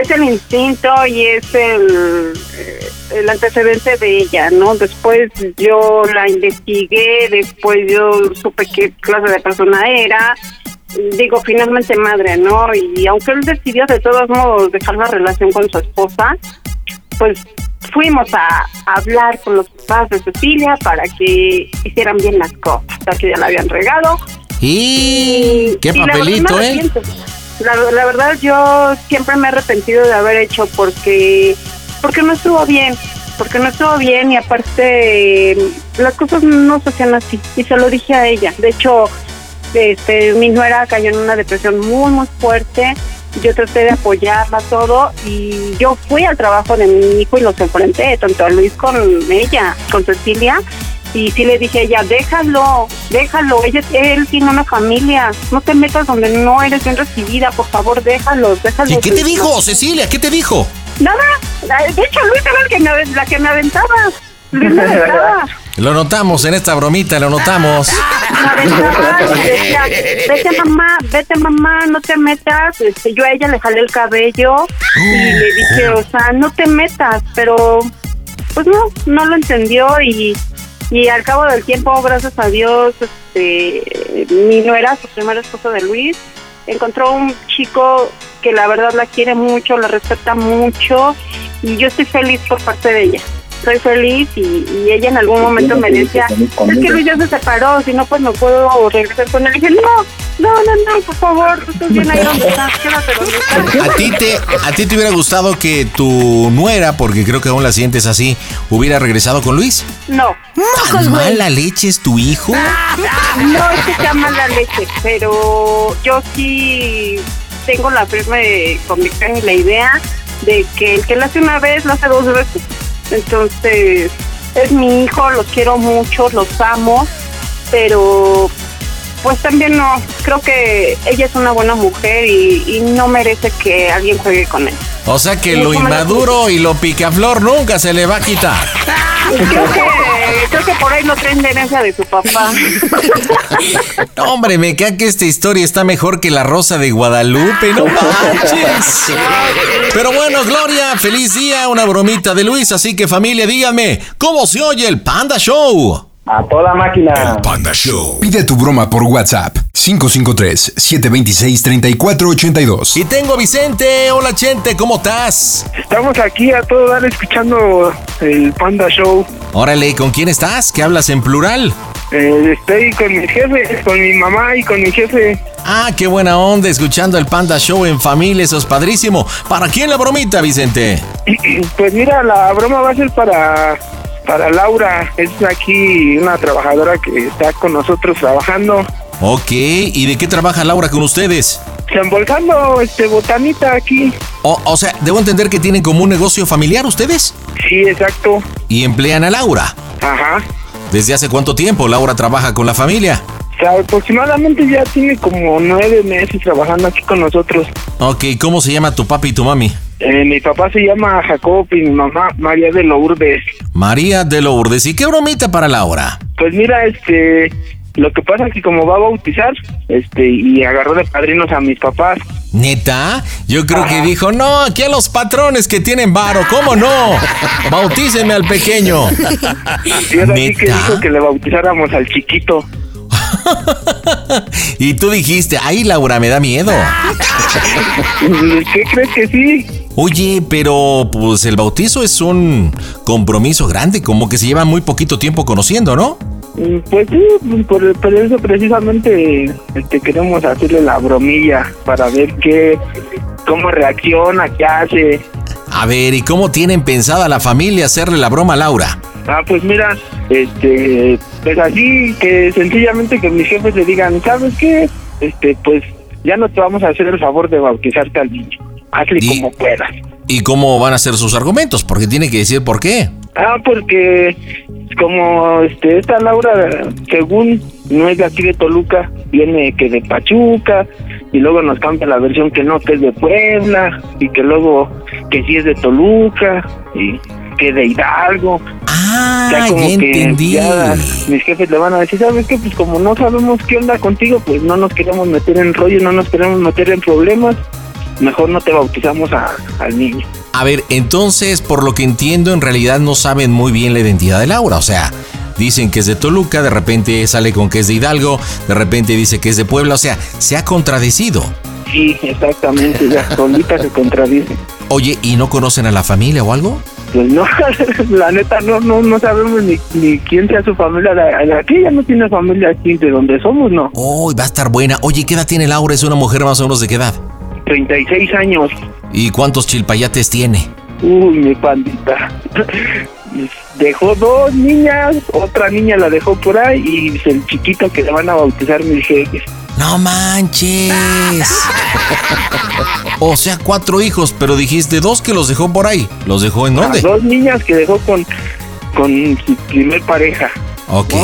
Es el instinto y es el, eh, el antecedente de ella, ¿no? Después yo la investigué, después yo supe qué clase de persona era. Digo, finalmente madre, ¿no? Y aunque él decidió de todos modos dejar la relación con su esposa, pues fuimos a hablar con los papás de Cecilia para que hicieran bien las cosas, ya que ya la habían regado. Y qué y la verdad papelito, me ¿eh? La, la verdad yo siempre me he arrepentido de haber hecho porque porque no estuvo bien, porque no estuvo bien y aparte las cosas no se hacían así y se lo dije a ella. De hecho, este, mi nuera cayó en una depresión muy muy fuerte. Yo traté de apoyarla todo y yo fui al trabajo de mi hijo y los enfrenté, tanto a Luis con ella, con Cecilia, y sí le dije a ella, déjalo, déjalo, ella, él tiene una familia, no te metas donde no eres bien recibida, por favor, déjalo, déjalo. ¿Y qué te dijo, Cecilia? ¿Qué te dijo? Nada, de hecho Luis era el que me, la que me aventaba. Lo notamos en esta bromita, lo notamos. *laughs* *laughs* Vete mamá, vete mamá, no te metas. Este, yo a ella le jalé el cabello y le dije, o sea, no te metas, pero pues no, no lo entendió y, y al cabo del tiempo, gracias a Dios, este, mi nuera, su primer esposo de Luis, encontró un chico que la verdad la quiere mucho, la respeta mucho y yo estoy feliz por parte de ella. Estoy feliz y, y ella en algún momento me decía, es que Luis ya se separó, si no pues no puedo regresar con él. Y dije, no, no, no, no, por favor, estás bien ahí donde estás, quédate donde estás. *laughs* ¿A ti, te, ¿A ti te hubiera gustado que tu nuera, porque creo que aún la sientes así, hubiera regresado con Luis? No, ¿Tan mala leche es tu hijo? no es que sea mala leche, pero yo sí tengo la firme convicción y la idea de que el que lo hace una vez, lo hace dos veces. Entonces, es mi hijo, los quiero mucho, los amo, pero pues también no, creo que ella es una buena mujer y, y no merece que alguien juegue con él. O sea que lo inmaduro y lo picaflor nunca se le va a quitar. *laughs* Creo que, creo que por ahí lo traen herencia de su papá. *laughs* No, hombre, me cae que esta historia está mejor que la rosa de Guadalupe, no manches. Pero bueno, Gloria, feliz día, una bromita de Luis, así que familia, díganme, ¿cómo se oye el Panda Show? A toda máquina. Panda Show. Pide tu broma por WhatsApp 553-726-3482. Y tengo a Vicente, hola Chente, ¿cómo estás? Estamos aquí a todo dar escuchando el Panda Show. Órale, ¿con quién estás? ¿Qué hablas en plural? Eh, estoy con mi jefe, con mi mamá y con mi jefe. Ah, qué buena onda, escuchando el Panda Show en familia, eso es padrísimo. ¿Para quién la bromita, Vicente? *clears throat* Pues mira, la broma va a ser para, para Laura. Es aquí una trabajadora que está con nosotros trabajando. Ok, ¿y de qué trabaja Laura con ustedes? Desembolsando este, botanita aquí. O, o sea, debo entender que tienen como un negocio familiar ustedes Sí, exacto. y emplean a Laura. Ajá. ¿Desde hace cuánto tiempo Laura trabaja con la familia? O sea, aproximadamente ya tiene como nueve meses trabajando aquí con nosotros. Ok, ¿cómo se llama tu papi y tu mami? Eh, mi papá se llama Jacob y mi mamá María de Lourdes. María de Lourdes. ¿Y qué bromita para Laura? Pues mira, este, lo que pasa es que como va a bautizar, este, y agarró de padrinos a mis papás. ¿Neta? Yo creo que dijo, no, aquí a los patrones que tienen varo, ¿cómo no? Bautícenme al pequeño. Y *laughs* ahora sí que ¿Neta? dijo que le bautizáramos al chiquito. *laughs* Y tú dijiste, ay Laura, me da miedo. *laughs* ¿Qué crees que sí? Oye, pero pues el bautizo es un compromiso grande, como que se lleva muy poquito tiempo conociendo, ¿no? Mm, Pues sí, por, por eso precisamente este, queremos hacerle la bromilla para ver qué, cómo reacciona, qué hace. A ver, ¿y cómo tienen pensada la familia hacerle la broma a Laura? Ah, pues mira, este, pues así que sencillamente que mis jefes le digan, ¿sabes qué? Este, pues ya no te vamos a hacer el favor de bautizarte al niño. Hazle Y- como puedas. ¿Y cómo van a ser sus argumentos? Porque tiene que decir por qué. Ah, porque como este esta Laura, según no es de aquí de Toluca, viene que de Pachuca y luego nos cambia la versión que no, que es de Puebla y que luego que sí es de Toluca y que de Hidalgo. Ah, Ya como ya que entendí. ya mis jefes le van a decir, ¿sabes qué? Pues como no sabemos qué onda contigo, pues no nos queremos meter en rollo, no nos queremos meter en problemas, mejor no te bautizamos a- al niño. A ver, entonces, por lo que entiendo, en realidad no saben muy bien la identidad de Laura. O sea, dicen que es de Toluca, de repente sale con que es de Hidalgo, de repente dice que es de Puebla. O sea, se ha contradecido. Sí, exactamente, ya solita se contradice. Oye, ¿y no conocen a la familia o algo? Pues no, *laughs* la neta no no no sabemos ni, ni quién sea su familia. La- la- Aquí ya no tiene familia aquí de donde somos, no. Uy, va a estar buena. Oye, ¿qué edad tiene Laura? Es una mujer más o menos de qué edad. 36 años. ¿Y cuántos chilpayates tiene? Uy, mi pandita. *laughs* Dejó dos niñas, otra niña la dejó por ahí y el chiquito que le van a bautizar mis jefes. No manches. O sea, cuatro hijos, pero dijiste dos que los dejó por ahí. ¿Los dejó en dónde? dos niñas que dejó con, con su primer pareja. Ok.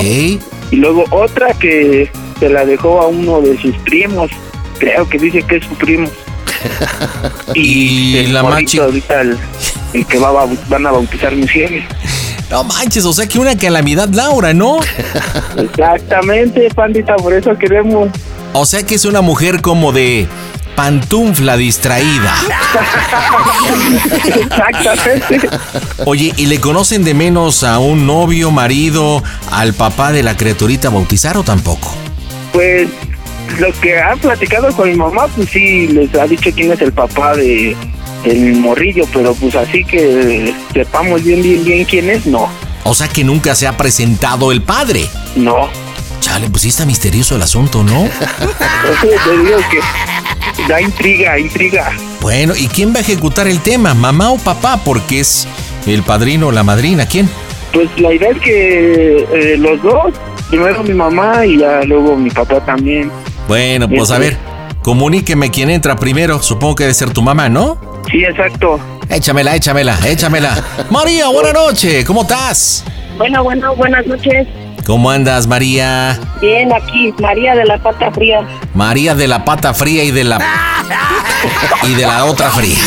Y luego otra que se la dejó a uno de sus primos. Creo que dice que es su primo. *laughs* Y el la más ahorita el, el que va van a bautizar mis jefes. No manches, o sea que una calamidad Laura, ¿no? Exactamente, pandita, por eso queremos. O sea que es una mujer como de pantufla distraída. *laughs* Exactamente. Oye, ¿y le conocen de menos a un novio, marido, al papá de la criaturita bautizar o tampoco? Pues lo que han platicado con mi mamá, pues sí, les ha dicho quién es el papá de el morrillo, pero pues así que sepamos bien, bien, bien quién es, no, O sea que nunca se ha presentado el padre. no. Chale, pues sí está misterioso el asunto, ¿no? *laughs* Te digo que da intriga, intriga. Bueno, ¿y quién va a ejecutar el tema? ¿Mamá o papá? Porque es el padrino o la madrina. ¿Quién? Pues la idea es que eh, los dos, primero mi mamá y ya luego mi papá también. Bueno, pues a ver, comuníqueme quién entra primero. Supongo que debe ser tu mamá, ¿no? Sí, exacto. Échamela, échamela, échamela. María, buena noche. ¿Cómo estás? Bueno, bueno, buenas noches. ¿Cómo andas, María? Bien, aquí, María de la Pata Fría. María de la pata fría y de la *laughs* y de la otra fría.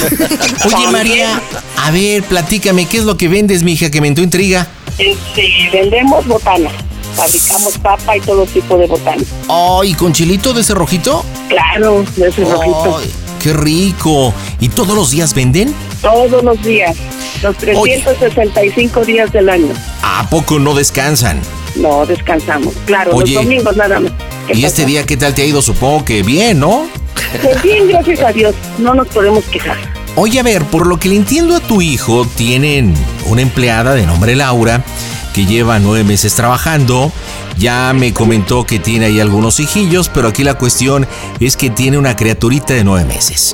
Oye, María, a ver, platícame, ¿qué es lo que vendes, mija, que me intriga? Este, vendemos botana. Fabricamos papa y todo tipo de botana. Ay, ¿con chilito de ese rojito? Claro, de ese rojito. Qué rico. ¿Y todos los días venden? Todos los días. Los 365 días del año. ¿A poco no descansan? No descansamos. Claro, Oye, los domingos nada más. ¿Qué ¿Y este día qué tal te ha ido? Supongo que bien, ¿no? Pues bien, gracias a Dios. No nos podemos quejar. Oye, a ver, por lo que le entiendo a tu hijo, tienen una empleada de nombre Laura que lleva nueve meses trabajando. Ya me comentó que tiene ahí algunos hijillos, pero aquí la cuestión es que tiene una criaturita de nueve meses.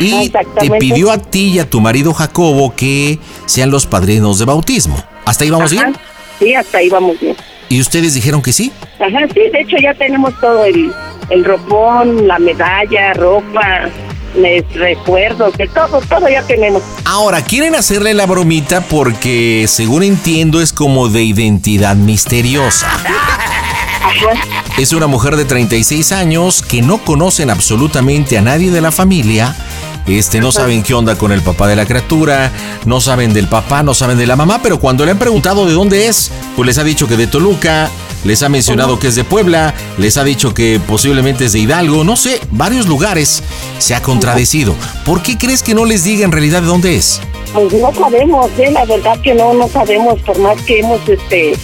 Y te pidió a ti y a tu marido Jacobo que sean los padrinos de bautismo. ¿Hasta ahí vamos Ajá. bien? Sí, hasta ahí vamos bien. ¿Y ustedes dijeron que sí? Ajá, sí, de hecho ya tenemos todo, el, el ropón, la medalla, ropa, recuerdos, de todo, todo ya tenemos. Ahora, quieren hacerle la bromita porque, según entiendo, es como de identidad misteriosa. Ajá, Es una mujer de 36 años que no conocen absolutamente a nadie de la familia. Este, no saben qué onda con el papá de la criatura, no saben del papá, no saben de la mamá, pero cuando le han preguntado de dónde es, pues les ha dicho que de Toluca, les ha mencionado que es de Puebla, les ha dicho que posiblemente es de Hidalgo, no sé, varios lugares se ha contradecido. ¿Por qué crees que no les diga en realidad de dónde es? pues no sabemos, ¿eh? la verdad que no, no sabemos, por más que hemos este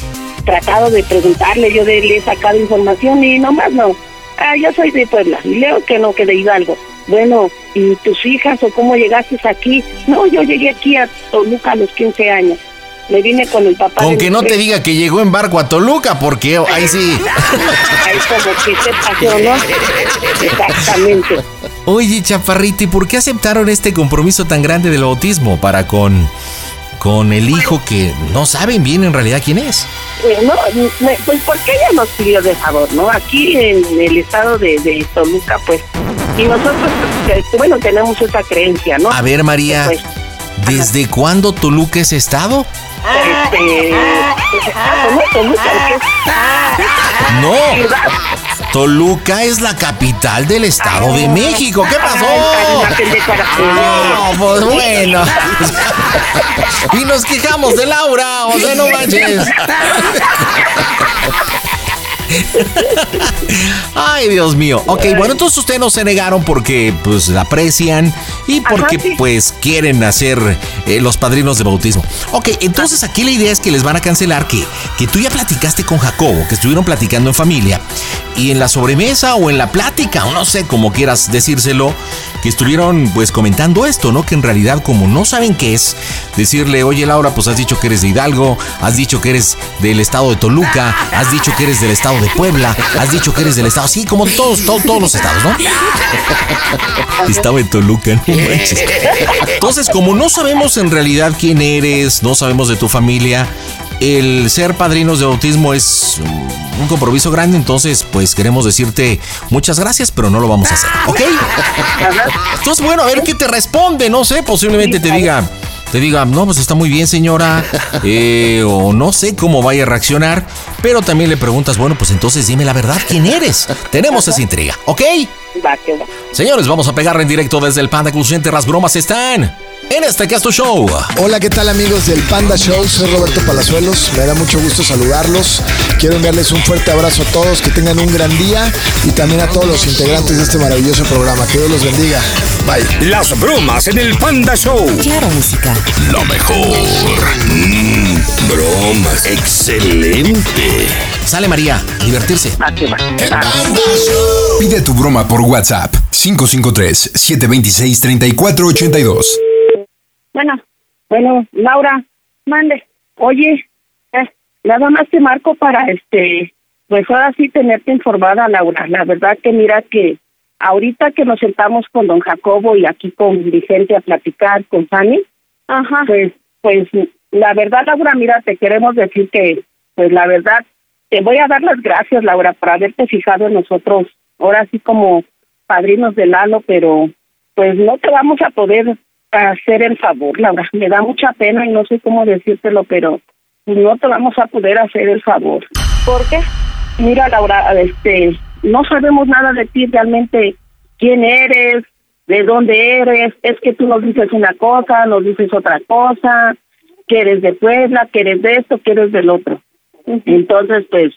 tratado de preguntarle, yo de, le he sacado información y nomás no. Ah, yo soy de Puebla, y leo que no, que de Hidalgo. Bueno, ¿y tus hijas o cómo llegaste aquí? No, yo llegué aquí a Toluca a los 15 años. Me vine con el papá. Con que no te diga que llegó en barco a Toluca, porque ahí sí. Ahí como que se pasó, ¿no? Exactamente. Oye, Chaparrita, ¿y por qué aceptaron este compromiso tan grande del bautismo para con, con el hijo que no saben bien en realidad quién es? Eh, no, me- pues porque ella nos pidió de favor, ¿no? Aquí en el estado de, de Toluca, pues, y nosotros, pues, eh, bueno, tenemos esa creencia, ¿no? A ver, María, Pues, ¿desde cuándo Toluca es estado? Este, ¿no? *laughs* Toluca es la capital del Estado de México. ¿Qué pasó? No, pues bueno. *laughs* y nos quejamos de Laura, o sea, no manches. *laughs* *laughs* Ay, Dios mío. Ok, bueno, entonces ustedes no se negaron porque pues la aprecian y porque pues quieren hacer eh, los padrinos de bautismo. Ok, entonces aquí la idea es que les van a cancelar que, que tú ya platicaste con Jacobo, que estuvieron platicando en familia y en la sobremesa o en la plática, o no sé cómo quieras decírselo, que estuvieron pues comentando esto, ¿no? Que en realidad como no saben qué es, decirle, oye Laura, pues has dicho que eres de Hidalgo, has dicho que eres del estado de Toluca, has dicho que eres del estado de Puebla, has dicho que eres del estado, sí, como todos, todos, todos los estados, ¿no? *laughs* Estaba en Toluca, no manches. Entonces, como no sabemos en realidad quién eres, no sabemos de tu familia, el ser padrinos de bautismo es un compromiso grande, entonces pues queremos decirte muchas gracias, pero no lo vamos a hacer, ¿ok? *laughs* Entonces, bueno, a ver qué te responde, no sé, posiblemente te diga, te diga, no, pues está muy bien señora, eh, o no sé cómo vaya a reaccionar, pero también le preguntas, bueno, pues entonces dime la verdad, ¿quién eres? Tenemos esa intriga, ¿ok? Señores, vamos a pegarle en directo desde el Panda Cluciente, las bromas están en este Casto Show. Hola, ¿qué tal amigos del Panda Show? Soy Roberto Palazuelos, me da mucho gusto saludarlos. Quiero enviarles un fuerte abrazo a todos, que tengan un gran día y también a todos los integrantes de este maravilloso programa. Que Dios los bendiga. Bye. Las bromas en el Panda Show. Claro, música. Lo mejor. Mm, bromas. Excelente. Sale María, a divertirse. Pide tu broma por WhatsApp 553-726-3482. Bueno, bueno, Laura, mande. Oye, eh, nada más te marco para este, pues ahora sí tenerte informada, Laura. La verdad que mira que ahorita que nos sentamos con don Jacobo y aquí con Vicente a platicar con Fanny, Ajá. pues, pues la verdad, Laura, mira, te queremos decir que, pues la verdad, te voy a dar las gracias, Laura, por haberte fijado en nosotros, ahora sí como padrinos de Lalo, pero pues no te vamos a poder hacer el favor, Laura. Me da mucha pena y no sé cómo decírtelo, pero no te vamos a poder hacer el favor. ¿Por qué? Mira, Laura, este, no sabemos nada de ti realmente, quién eres, de dónde eres. Es que tú nos dices una cosa, nos dices otra cosa, que eres de Puebla, que eres de esto, que eres del otro. Entonces, pues,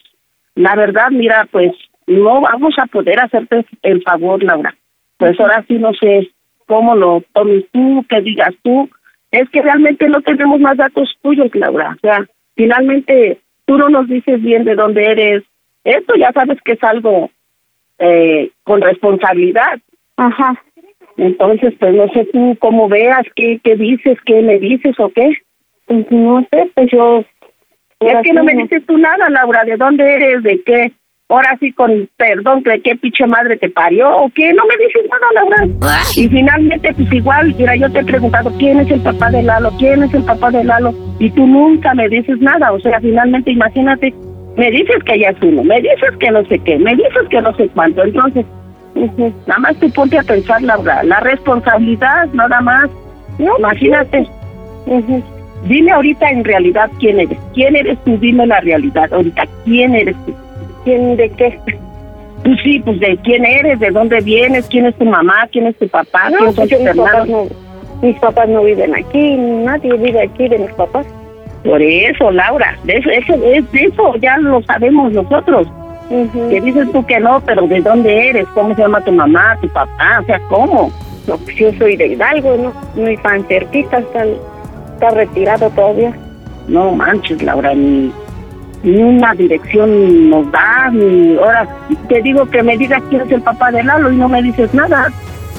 la verdad, mira, pues, no vamos a poder hacerte el favor, Laura. Pues ahora sí no sé cómo lo tomes tú, que digas tú. Es que realmente no tenemos más datos tuyos, Laura. O sea, finalmente tú no nos dices bien de dónde eres. Esto ya sabes que es algo eh, con responsabilidad. Ajá. Entonces, pues no sé tú cómo veas, qué, qué dices, qué me dices o qué. Pues no sé, pues yo... Es que no me dices tú nada, Laura, de dónde eres, de qué ahora sí con perdón, ¿de qué pinche madre te parió o qué? No me dices nada, Laura. Y finalmente, pues igual, mira, yo te he preguntado quién es el papá de Lalo, quién es el papá de Lalo, y tú nunca me dices nada. O sea, finalmente, imagínate, me dices que ella es uno, me dices que no sé qué, me dices que no sé cuánto. Entonces, nada más tú ponte a pensar, Laura, la responsabilidad, nada más. No, imagínate. Dime ahorita en realidad quién eres. ¿Quién eres tú? Dime la realidad ahorita. ¿Quién eres tú? ¿Quién de qué? Pues sí, pues de quién eres, de dónde vienes, quién es tu mamá, quién es tu papá, no, pues mis, papás no, mis papás no viven aquí, nadie vive aquí de mis papás. Por eso, Laura, de eso, eso, de eso ya lo sabemos nosotros. Que dices tú que no, pero ¿de dónde eres? ¿Cómo se llama tu mamá, tu papá? O sea, ¿cómo? No, pues yo soy de Hidalgo, ¿no? Muy tan cerquita, está, está retirado todavía. No manches, Laura, ni, ni una dirección nos da, ni ahora te digo que me digas quién es el papá de Lalo y no me dices nada.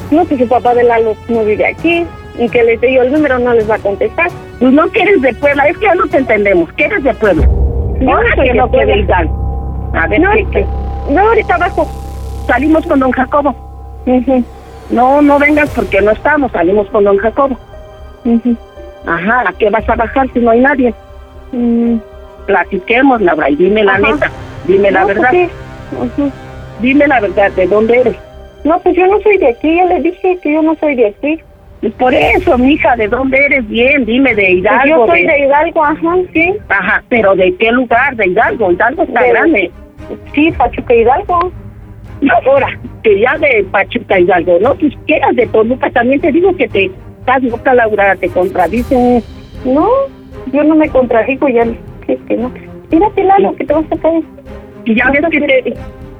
No, que su papá de Lalo no vive aquí y que le digo el número no les va a contestar. Pues no que eres de Puebla, es que ya no te entendemos, que eres de Puebla. No, ahora que no que de A ver, no, ¿qué, no, ahorita abajo. Salimos con don Jacobo. No, no vengas porque no estamos, salimos con don Jacobo. Ajá, ¿a qué vas a bajar si no hay nadie? Mm platiquemos, Laura, y dime la neta, dime la pues verdad. Dime la verdad, ¿de dónde eres? No, pues yo no soy de aquí, ya le dije que yo no soy de aquí. Pues por eso, mija, ¿de dónde eres bien? Dime, de Hidalgo. Pues yo soy de... Hidalgo, ajá, sí. Ajá, pero ¿de qué lugar? De Hidalgo, Hidalgo está grande. Sí, Pachuca Hidalgo. Ahora, que ya de Pachuca Hidalgo, ¿no? Pues quieras de Toluca, también te digo que te estás loca, Laura, te contradice. No, yo no me contradigo, ya que no. Tírate, Lalo, que te vas a caer. Y ya ves que te,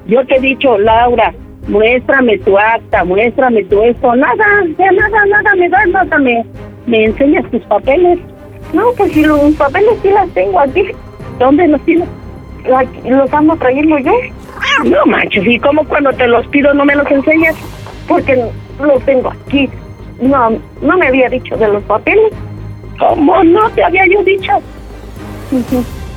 yo te he dicho, Laura, muéstrame tu acta, muéstrame tu esto, nada, ya nada, nada me das, nada me, me enseñas tus papeles. No, pues si los papeles sí las tengo aquí. ¿Dónde los tienes? Los ando trayendo yo. No manches, ¿y cómo cuando te los pido no me los enseñas? Porque los tengo aquí. No, no me había dicho de los papeles. ¿Cómo no te había yo dicho?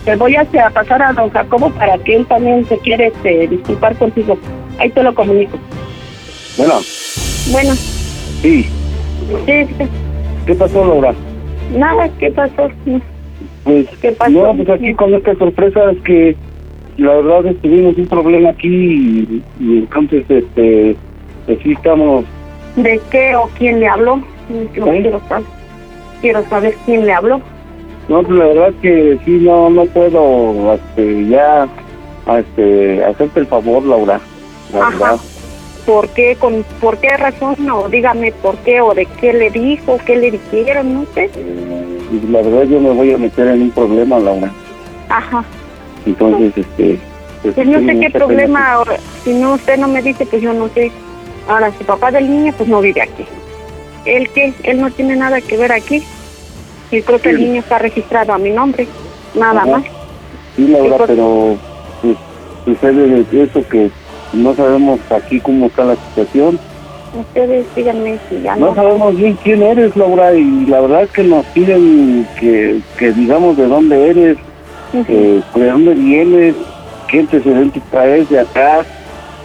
Te voy a, pasar a don Jacobo para que él también se quiere este, disculpar contigo. Ahí te lo comunico. Bueno, Bueno, sí. sí, sí. ¿Qué pasó, Laura? Nada, ¿qué pasó? Pues, ¿Qué pasó? no, pues aquí con esta sorpresa es que la verdad es que tuvimos un problema aquí y, y entonces, este, pues sí estamos, ¿De qué o quién le habló? Yo ¿Eh? quiero saber. Quiero saber quién le habló. No, pues la verdad que sí, no, no puedo, este, ya, este, hacerte el favor, Laura, la Ajá. verdad. ¿Por qué? Con, ¿Por qué razón? O dígame por qué o de qué le dijo, qué le dijeron, no sé. Y la verdad yo me voy a meter en un problema, Laura. Ajá. Entonces, este... pues, no sé qué problema, ahora, si no usted no me dice, pues yo no sé. Ahora, si papá del niño, pues no vive aquí. ¿Él qué? Él no tiene nada que ver aquí. Y creo que el niño está registrado a mi nombre, nada Ajá. más. Sí, Laura, pero pues, sucede de eso que no sabemos aquí cómo está la situación. Ustedes díganme si ya No no. sabemos bien quién eres, Laura, y la verdad es que nos piden que, que digamos de dónde eres, eh, de dónde vienes, qué antecedentes traes de acá,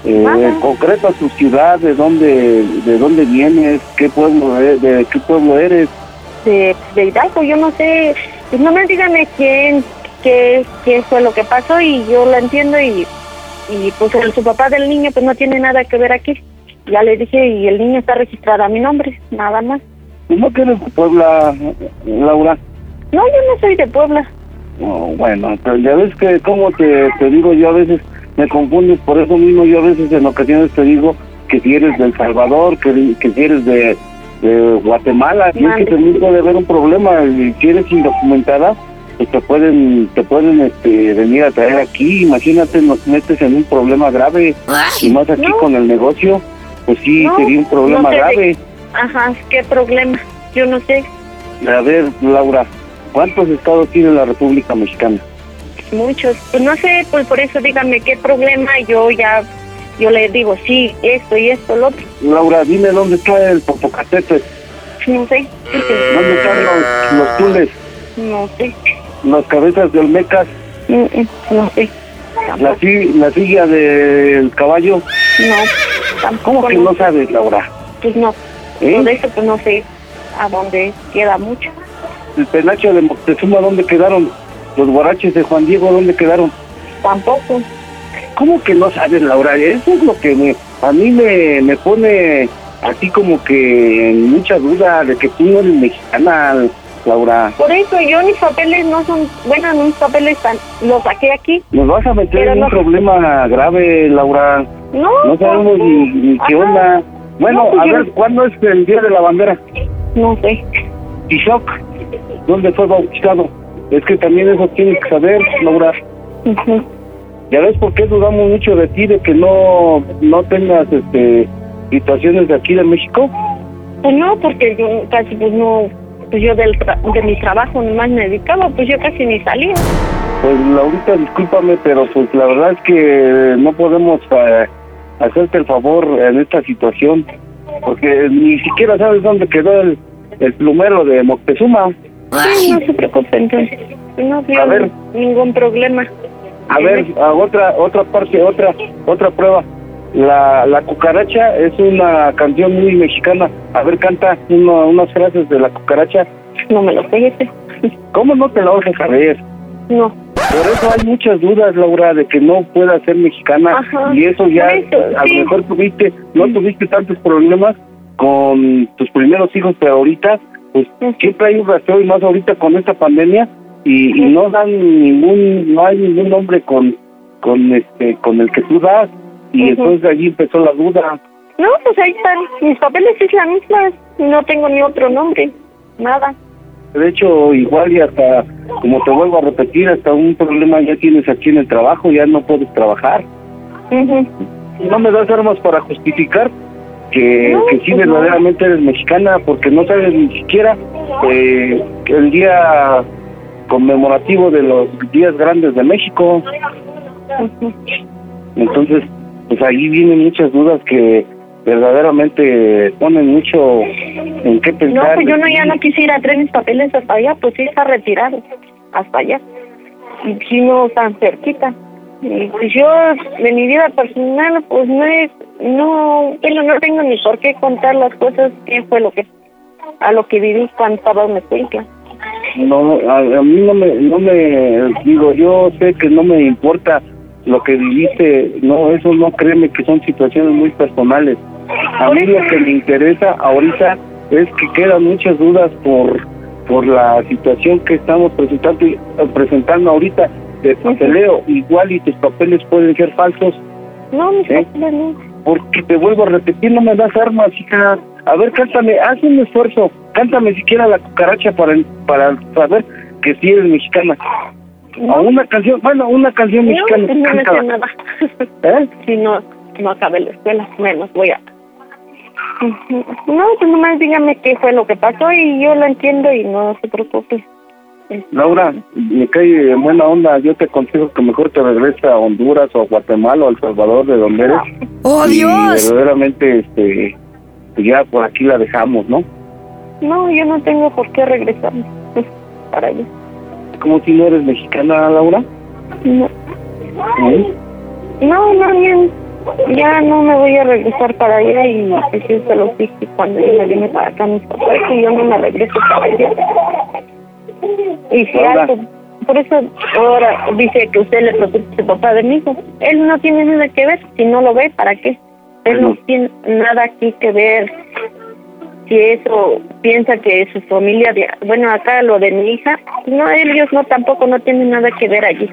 eh, en concreto a tu ciudad, de dónde, de dónde vienes, qué pueblo, e- de qué pueblo eres. De, de Hidalgo, yo no sé, pues no me díganme quién, qué, qué fue lo que pasó y yo lo entiendo y, y pues el, su papá del niño pues no tiene nada que ver aquí. Ya le dije y el niño está registrado a mi nombre, nada más. ¿No que eres de Puebla, Laura? No, yo no soy de Puebla. No, bueno, pero ya ves que, como te, te digo, yo a veces me confundes, por eso mismo yo a veces en ocasiones te digo que si eres de El Salvador, que, que si eres de, de Guatemala, y es que también puede haber un problema, y si eres indocumentada, pues te pueden, te pueden este, venir a traer aquí, imagínate, nos metes en un problema grave, y más aquí no. con el negocio, pues sí, No, sería un problema no grave. Ajá, ¿qué problema? Yo no sé, A ver, Laura, ¿cuántos estados tiene la República Mexicana? muchos. Pues no sé, pues por eso díganme qué problema yo ya, yo le digo, sí, esto y esto, lo otro. Laura, dime dónde está el Popocatépetl. No sé, ¿Dónde están los, los tules, no sé, las cabezas de Olmecas, Mm, mm, no sé. la, si- la silla del caballo? No, tampoco. ¿Cómo que no sabes, Laura? Pues no. ¿Eh? Por eso pues no sé a dónde queda mucho. El penacho de Moctezuma, ¿dónde quedaron? Los guaraches de Juan Diego, ¿dónde quedaron? Tampoco. ¿Cómo que no sabes, Laura? Eso es lo que me, a mí me, me pone así como que en mucha duda de que tú no eres mexicana, Laura. Por eso yo mis papeles no son, bueno, mis papeles están, los saqué aquí. Nos vas a meter en un no- problema grave, Laura. No, No sabemos ni, ni qué onda. Bueno, No, pues a yo- ver, ¿cuándo es el Día de la Bandera? No sé. Tizoc, ¿dónde fue bautizado? Es que también eso tienes que saber, Laura. Ujú. ¿Ya ves por qué dudamos mucho de ti, de que no, no tengas este, situaciones de aquí de México? Pues no, porque yo casi pues no, pues yo del tra- de mi trabajo nomás me dedicaba, pues yo casi ni salía. Pues Laurita, discúlpame, pero pues la verdad es que no podemos eh, hacerte el favor en esta situación, porque ni siquiera sabes dónde quedó el, el plumero de Moctezuma. Sí, no se preocupe entonces. No vio A ver. ningún problema. A ver, a otra otra parte, otra otra prueba. La, la cucaracha es una canción muy mexicana. A ver, canta uno- unas frases de la cucaracha. No me lo ese. ¿Cómo no te la vas a saber? No. Por eso hay muchas dudas, Laura, de que no pueda ser mexicana Ajá, y eso ya, eso, a sí. lo mejor tuviste, no tuviste tantos problemas con tus primeros hijos, pero ahorita, pues siempre hay un rastreo y más ahorita con esta pandemia y, y no dan ningún, no hay ningún nombre con, con este, con el que tú das. y entonces allí empezó la duda. No, pues ahí están. Mis papeles es la misma. No tengo ni otro nombre. Nada. De hecho, igual y hasta, como te vuelvo a repetir, hasta un problema ya tienes aquí en el trabajo, ya no puedes trabajar. No me das armas para justificar que, No, que sí pues no. verdaderamente eres mexicana, porque no sabes ni siquiera eh, el día conmemorativo de los días grandes de México. Entonces, pues ahí vienen muchas dudas que verdaderamente ponen mucho en qué No, pensar. pues yo no ya no quisiera traer mis papeles hasta allá, pues sí está retirado, hasta allá. Y si no tan cerquita. Y pues yo, de mi vida personal, pues no es, no, bueno, no tengo ni por qué contar las cosas, qué fue lo que, a lo que viví cuando estaba en escuela. No, a, a mí no me, no me, digo, yo sé que no me importa lo que viviste, no, eso no créeme que son situaciones muy personales. A mí lo que me interesa ahorita es que quedan muchas dudas por por la situación que estamos presentando presentando ahorita de papeleo, igual y tus papeles pueden ser falsos, No, mis ¿Eh? papeles no. porque te vuelvo a repetir, no me das armas, hija. A ver, cántame, haz un esfuerzo, cántame siquiera la cucaracha para para saber que sí eres mexicana. O una canción, bueno, una canción No, mexicana. no me sé cántala. nada. ¿Eh? Si no, no acabé la escuela, menos voy a... No, pues nomás dígame qué fue lo que pasó y yo lo entiendo y no se preocupe. Laura, me cae en buena onda. Yo te aconsejo que mejor te regreses a Honduras o a Guatemala o a El Salvador, de donde eres. ¡Oh, y Dios! verdaderamente, este, pues ya por aquí la dejamos, ¿no? No, yo no tengo por qué regresar *laughs* para allá. Como si no eres mexicana, Laura. No, ¿Eh? no, no, bien. Ya no me voy a regresar para allá y pues yo se los dije cuando yo me vine para acá mis papás que yo no me regreso para allá. Y si algo, por eso ahora dice que usted le preocupa a su papá de mi hijo. Él no tiene nada que ver, si no lo ve, ¿para qué? Él no tiene nada aquí que ver. Si eso piensa que su familia, bueno, acá lo de mi hija, no, ellos no tampoco no tienen nada que ver allí.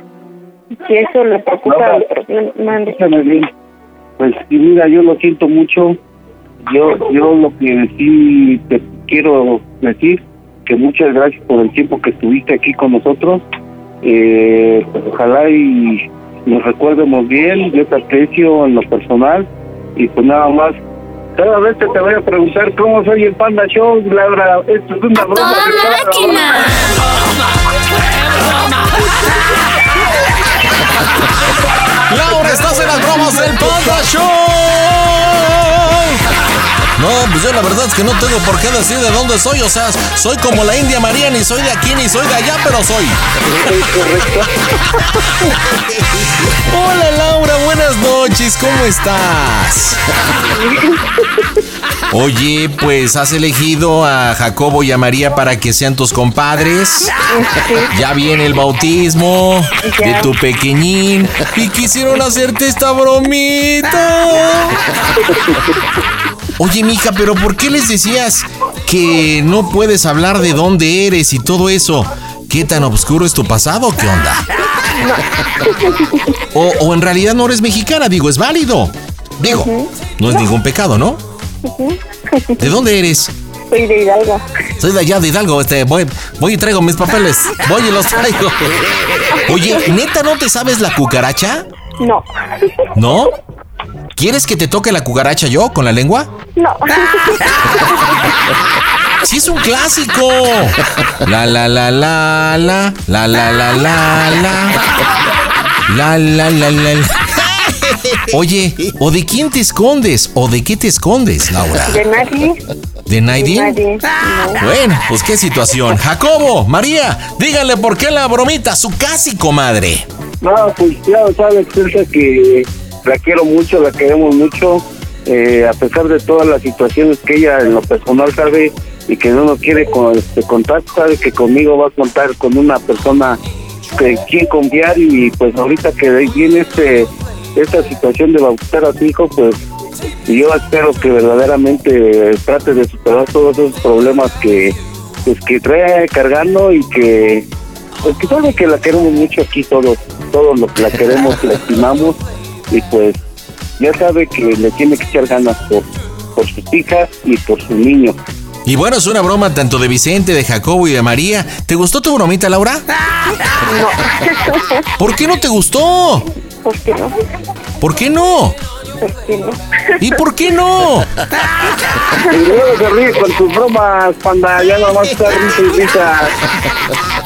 Si eso le preocupa, No, bien. Pues y mira, yo lo siento mucho. Yo, yo lo que sí te quiero decir que muchas gracias por el tiempo que estuviste aquí con nosotros. Eh, pues ojalá y nos recuerdemos bien. Yo te aprecio en lo personal y pues nada más. Cada vez que te voy a preguntar cómo soy el Panda Show, Laura, esto es una broma. ¡Toda máquina! Laura, estás en las bromas del Panda Show. No, pues yo la verdad es que no tengo por qué decir de dónde soy. O sea, soy como la India María, ni soy de aquí ni soy de allá, pero soy. *laughs* Hola Laura, buenas noches, ¿cómo estás? Oye, pues has elegido a Jacobo y a María para que sean tus compadres. Ya viene el bautismo de tu pequeñín y quisieron hacerte esta bromita. Oye, mija, pero ¿por qué les decías que no puedes hablar de dónde eres y todo eso? ¿Qué tan oscuro es tu pasado? ¿Qué onda? O, o en realidad no eres mexicana, digo, es válido. Digo, no es ningún pecado, ¿no? ¿De dónde eres? Soy de Hidalgo. Soy de allá de Hidalgo, este, voy, voy y traigo mis papeles. Voy y los traigo. Oye, ¿neta no te sabes la cucaracha? No. ¿No? ¿Quieres que te toque la cucaracha yo con la lengua? No. *laughs* Sí, es un clásico. La la la la la la la la la la la la la la la. Oye, ¿o de quién te escondes? ¿O de qué te escondes, Laura? De nadie. ¿De nadie? Nadie. No. Bueno, pues qué situación. Jacobo, María, díganle por qué la bromita, su casi comadre. No, pues ya sabes, Celsa, que la quiero mucho, la queremos mucho, eh, a pesar de todas las situaciones que ella en lo personal sabe y que no nos quiere con, este, contar, sabe que conmigo va a contar con una persona que quien confiar y pues ahorita que viene este esta situación de bautizar a su hijo, pues yo espero que verdaderamente trate de superar todos esos problemas que pues que trae cargando y que pues que sabe que la queremos mucho aquí todos, todos los la queremos, la estimamos y pues ya sabe que le tiene que echar ganas por, por sus hijas y por su niño. Y bueno, es una broma tanto de Vicente, de Jacobo y de María. ¿Te gustó tu bromita, Laura? No. *laughs* ¿Por qué no te gustó? ¿Por qué no? ¿Por qué no? ¿Por qué no? ¿Y por qué no? Y luego se ríe con tus bromas, panda, ya no risa y risa.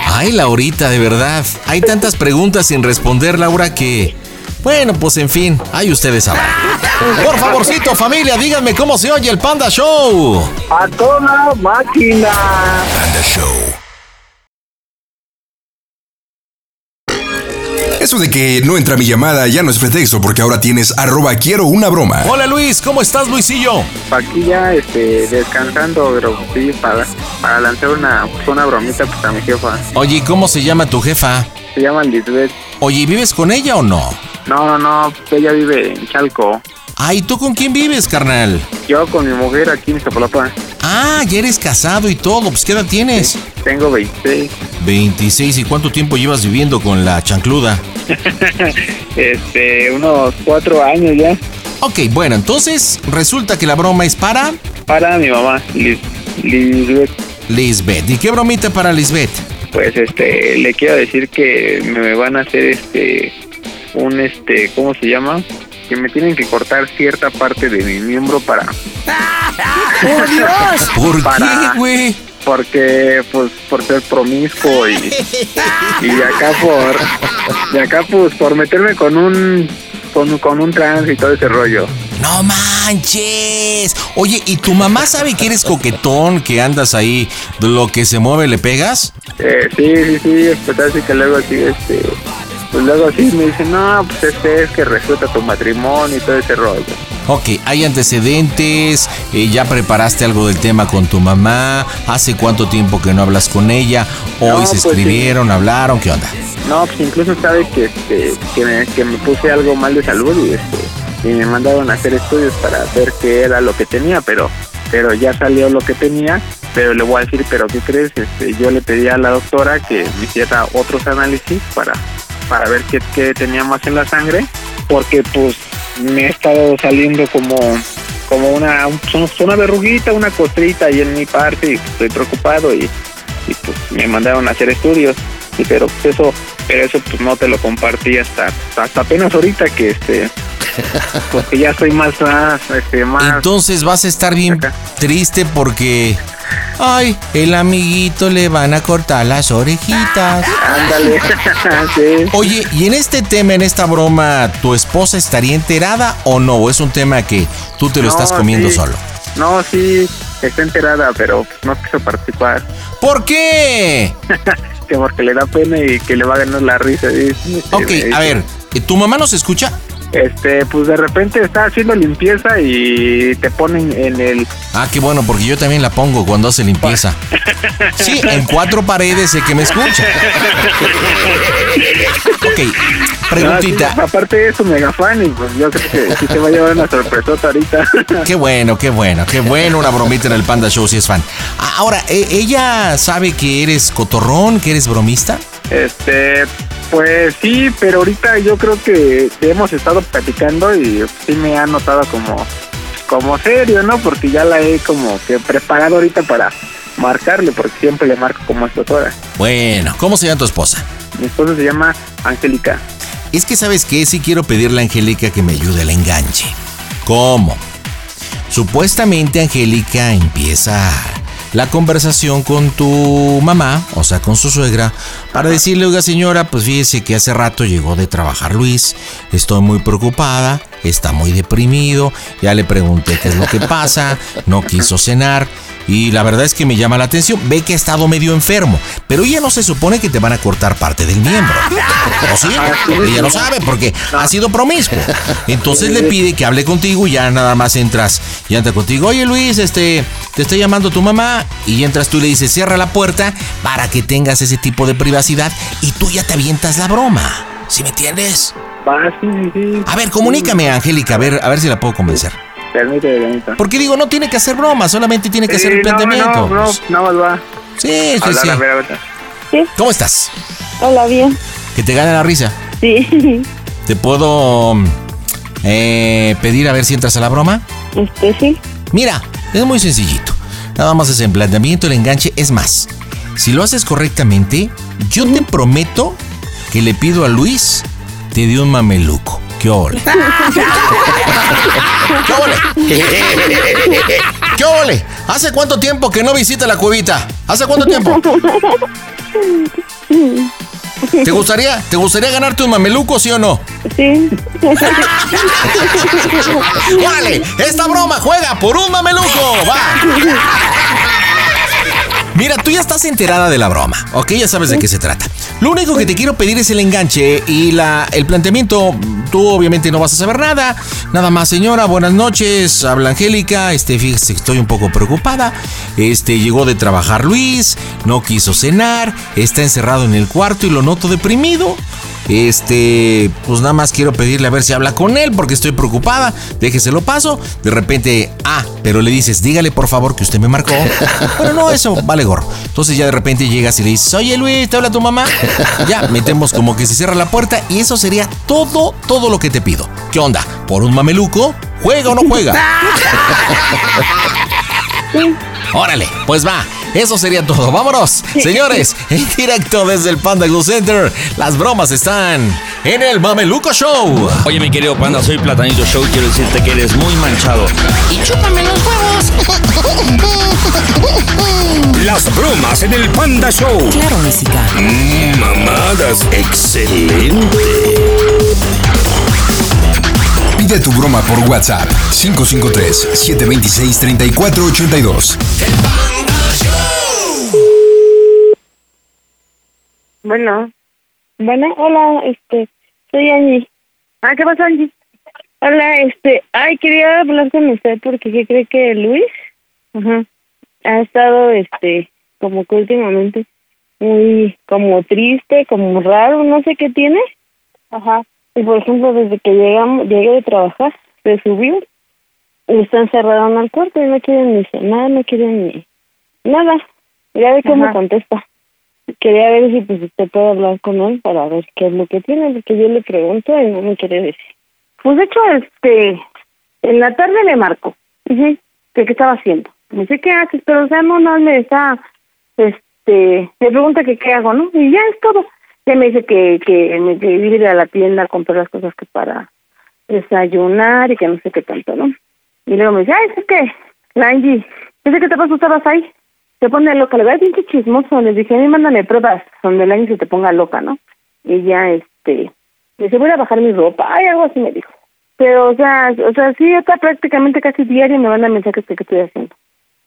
Ay, Laurita, de verdad. Hay tantas preguntas sin responder, Laura, que... Bueno, pues en fin, ahí ustedes sabrán. Por favorcito, familia, díganme cómo se oye el Panda Show. A toda máquina. Panda Show. Eso de que no entra mi llamada ya no es pretexto porque ahora tienes arroba quiero una broma. Hola Luis, ¿cómo estás, Luisillo? Aquí ya este, descansando, pero sí, para, para lanzar una, pues, una bromita pues, a mi jefa. Oye, ¿y ¿cómo se llama tu jefa? Se llama Lisbeth. Oye, ¿y ¿vives con ella o no? No, no, no, ella vive en Chalco. Ah, ¿y tú con quién vives, carnal? Yo con mi mujer aquí en Iztapalapa. Ah, ya eres casado y todo, pues ¿qué edad tienes? Tengo 26. 26, ¿y cuánto tiempo llevas viviendo con la chancluda? *laughs* este, unos cuatro años ya. Ok, bueno, entonces resulta que la broma es para Para mi mamá, Lis- Lisbeth. Lisbeth. ¿Y qué bromita para Lisbeth? Pues este, le quiero decir que me van a hacer este, un este, ¿cómo se llama? Que me tienen que cortar cierta parte de mi miembro para ¡Por Dios! ¿Por Para- qué, güey? porque pues por ser promiscuo y y de acá por de acá pues por meterme con un con, con un trans y todo ese rollo No manches. Oye, ¿y tu mamá sabe que eres coquetón, que andas ahí, de lo que se mueve le pegas? eh, sí sí sí pues así que luego así este pues luego así me dicen no pues este es que respeta tu matrimonio y todo ese rollo Ok, hay antecedentes, eh, ya preparaste algo del tema con tu mamá, hace cuánto tiempo que no hablas con ella, hoy No, se pues, escribieron, hablaron, ¿qué onda? no pues incluso sabe que este que me, que me puse algo mal de salud y este y me mandaron a hacer estudios para ver qué era lo que tenía pero pero ya salió lo que tenía pero le voy a decir pero qué crees este yo le pedí a la doctora que me hiciera otros análisis para para ver qué, qué tenía más en la sangre porque pues me ha estado saliendo como como una un- una verruguita una costrita ahí en mi parte y estoy preocupado y, y pues me mandaron a hacer estudios y pero pues, eso pero eso pues no te lo compartí hasta hasta apenas ahorita que este pues *laughs* que ya estoy más más este más Entonces vas a estar bien Acá. triste porque... Ay, el amiguito le van a cortar las orejitas. ándale *laughs* sí. Oye, y en este tema, en esta broma, ¿tu esposa estaría enterada o no? ¿O es un tema que tú te lo No, estás comiendo sí. solo? no sí está enterada pero no quiso participar ¿Por qué? *laughs* que porque le da pena y que le va a ganar la risa dice. Ok, a ver, ¿tu mamá nos escucha? Este pues de repente está haciendo limpieza y te ponen en el Ah, qué bueno, porque yo también la pongo cuando hace limpieza. *laughs* Sí, en cuatro paredes sé que me escucha. Ok, preguntita. Aparte de eso, mega fan y pues yo creo que sí te va a llevar una sorpresota ahorita. *laughs* Qué bueno, qué bueno, qué bueno una bromita en el Panda Show si es fan. Ah, Ahora, ¿e- ¿ella sabe que eres cotorrón, que eres bromista? Este, pues sí, pero ahorita yo creo que hemos estado platicando y sí me ha notado como, como serio, ¿no? Porque ya la he como que preparado ahorita para marcarle, porque siempre le marco como a estas horas. Bueno, ¿cómo se llama tu esposa? Mi esposa se llama Angélica. Es que sabes que sí quiero pedirle a Angélica que me ayude al enganche. ¿Cómo? Supuestamente Angélica empieza la conversación con tu mamá, o sea, con su suegra, para decirle, oiga señora, pues fíjese que hace rato llegó de trabajar Luis, estoy muy preocupada, está muy deprimido, ya le pregunté qué es lo que pasa, no quiso cenar. Y la verdad es que me llama la atención. Ve que ha estado medio enfermo. Pero ella no se supone que te van a cortar parte del miembro. ¿O sí? Ella no sabe porque ha sido promiscuo. Entonces le pide que hable contigo y ya nada más entras y entra contigo. Oye Luis, este, te está llamando tu mamá. Y entras tú y le dices, cierra la puerta para que tengas ese tipo de privacidad. Y tú ya te avientas la broma. ¿Sí me entiendes? A ver, comunícame Angélica, a ver, a ver si la puedo convencer. Permíteme, permíteme. Porque digo, no tiene que hacer broma, solamente tiene que hacer Sí, el no, planteamiento. No, no, Pues, nada más va. sí, sí, Hablar, sí. a ver, a ver. ¿Cómo estás? Hola, bien. Que te gane la risa. Sí. *laughs* Te puedo eh, pedir a ver si entras a la broma? Este sí. Mira, es muy sencillito. Nada más es en planteamiento, el enganche. Es más, si lo haces correctamente, yo te prometo que le pido a Luis te dé un mameluco. *laughs* ¡Qué ole! ¡Qué ole! ¿Qué ole? ¿Hace cuánto tiempo que no visita la cuevita? ¿Hace cuánto tiempo? ¿Te gustaría, ¿Te gustaría ganarte un mameluco, sí o no? Sí. *laughs* ¡Vale! Esta broma juega por un mameluco. ¡Va! Mira, tú ya estás enterada de la broma, ¿ok? Ya sabes de qué se trata. Lo único que te quiero pedir es el enganche y la, el planteamiento. Tú obviamente no vas a saber nada. Nada más, señora, buenas noches. Habla Angélica. Este, fíjese, estoy un poco preocupada. Este, llegó de trabajar Luis, no quiso cenar, está encerrado en el cuarto y lo noto deprimido. Este, pues nada más quiero pedirle a ver si habla con él porque estoy preocupada. Déjeselo paso. De repente, ah, pero le dices, dígale por favor que usted me marcó. *laughs* Pero no, eso vale gorro. Entonces ya de repente llegas y le dices, oye Luis, ¿te habla tu mamá? Ya, metemos como que se cierra la puerta y eso sería todo, todo lo que te pido. ¿Qué onda? ¿Por un mameluco? ¿Juega o no juega? *laughs* Órale, pues va. Eso sería todo. Vámonos, señores. En directo desde el Panda Go Center. Las bromas están en el Mameluco Show. Oye, mi querido Panda, soy Platanito Show. Quiero decirte que eres muy manchado. Y chúpame los huevos. *laughs* Las bromas en el Panda Show. Claro, música. Mmm, mamadas. Excelente. Pide tu broma por WhatsApp 553-726-3482. Bueno. Bueno, hola, este, soy Angie. Ah, ¿qué pasa, Angie? Hola, este, ay, quería hablar con usted porque ¿qué cree que Luis? Ajá. Ha estado, este, como que últimamente muy, como triste, como raro, no sé qué tiene. Ajá. Y por ejemplo, desde que llegamos, llegué de trabajar, se subió y está encerrado en el cuarto y no quiere ni cenar, no quiere ni nada. Ya ve cómo Ajá. contesta. Quería ver si pues usted puede hablar con él para ver qué es lo que tiene, porque yo le pregunto y no me quiere decir. Pues de hecho, este, en la tarde le marco. que qué estaba haciendo. Me dice, ¿qué haces? Pero, o sea, no, no, me está, este, me pregunta que qué hago, ¿no? Y ya es todo. Ya me dice que, que que ir a la tienda a comprar las cosas que para desayunar y que no sé qué tanto, ¿no? Y luego me dice, ay, es que, la Angie, ¿dice que te pasó? ¿Estabas ahí? Se pone loca, le da pinche chismoso. Le dije, a mí mándame pruebas donde la Angie se te ponga loca, ¿no? Y ya, este, me dice, voy a bajar mi ropa. Ay, algo así me dijo. Pero, o sea, o sea, sí, está prácticamente casi diario me manda mensajes de qué estoy haciendo.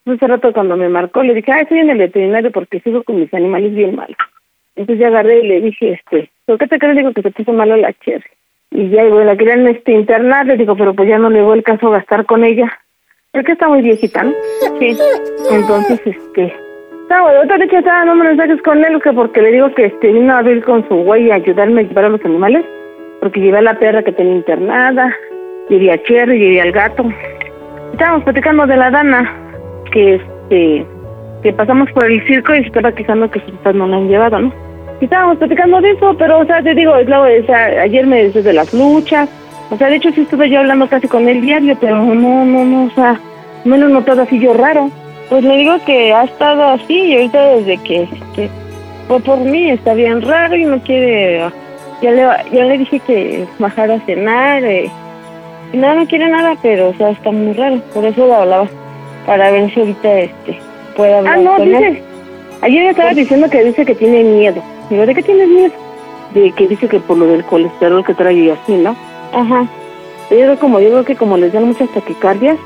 Hace rato cuando me marcó, le dije, ay, estoy en el veterinario porque sigo con mis animales bien malos. Entonces ya agarré y le dije, este, ¿por qué te crees? Digo que se puso malo la cherry. Y ya, y bueno, la querían este, internar, le digo, pero pues ya no le voy el caso gastar con ella. Porque está muy viejita, ¿no? Sí. Entonces, este, bueno, ahorita de estaba dando mensajes con él, que porque le digo que este, vino a ver con su güey a ayudarme a llevar a los animales, porque llevé a la perra que tenía internada, llevé a Cherry, llevé al gato. Estábamos platicando de la Dana, que este, que pasamos por el circo y se estaba quejando que sus no la han llevado, ¿no? Y estábamos platicando de eso, pero, o sea, te digo, es ayer me decía de las luchas, o sea, de hecho sí estuve yo hablando casi con él diario, pero no, no, no, o sea, no lo he notado así yo raro. Pues le digo que ha estado así y ahorita desde que este, fue por mí está bien raro y no quiere, ya le, ya le dije que bajara a cenar, eh, y nada, no quiere nada, pero, o sea, está muy raro, por eso le hablaba, para ver si ahorita, este, puede hablar Ah, no, con dice- él. Ayer me estaba diciendo que dice que tiene miedo. Digo, ¿de qué tienes miedo? De que dice que por lo del colesterol que trae y así, ¿no? Ajá. Yo creo como, yo creo que como les dan muchas taquicardias,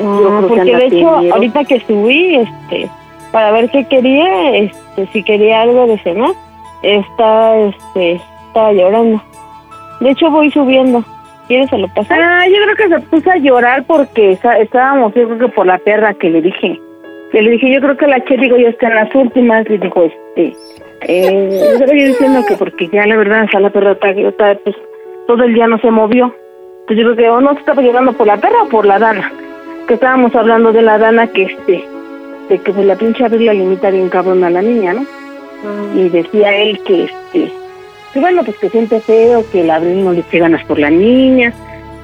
yo Ah, creo porque de hecho, teniendo- ahorita que subí, este, para ver qué quería, este, si quería algo de cenar, estaba, este, estaba llorando. De hecho, voy subiendo. ¿Quieres se lo pasar? Ah, yo creo que se puso a llorar porque estábamos, yo creo que por la perra que le dije. Que le dije, yo creo que la che, digo, ya está en las últimas. Le digo, este, eh, yo estaba yo diciendo que porque ya la verdad, sea, la perra está, está, pues, todo el día no se movió. Pues yo creo que o no se estaba llorando por la perra o por la dana. Que estábamos hablando de la dana que, este, de que pues, la pinche abril la limita bien cabrón a la niña, ¿no? Y decía él que, este, que bueno, pues que siente feo, que el abril no le eche ganas por la niña,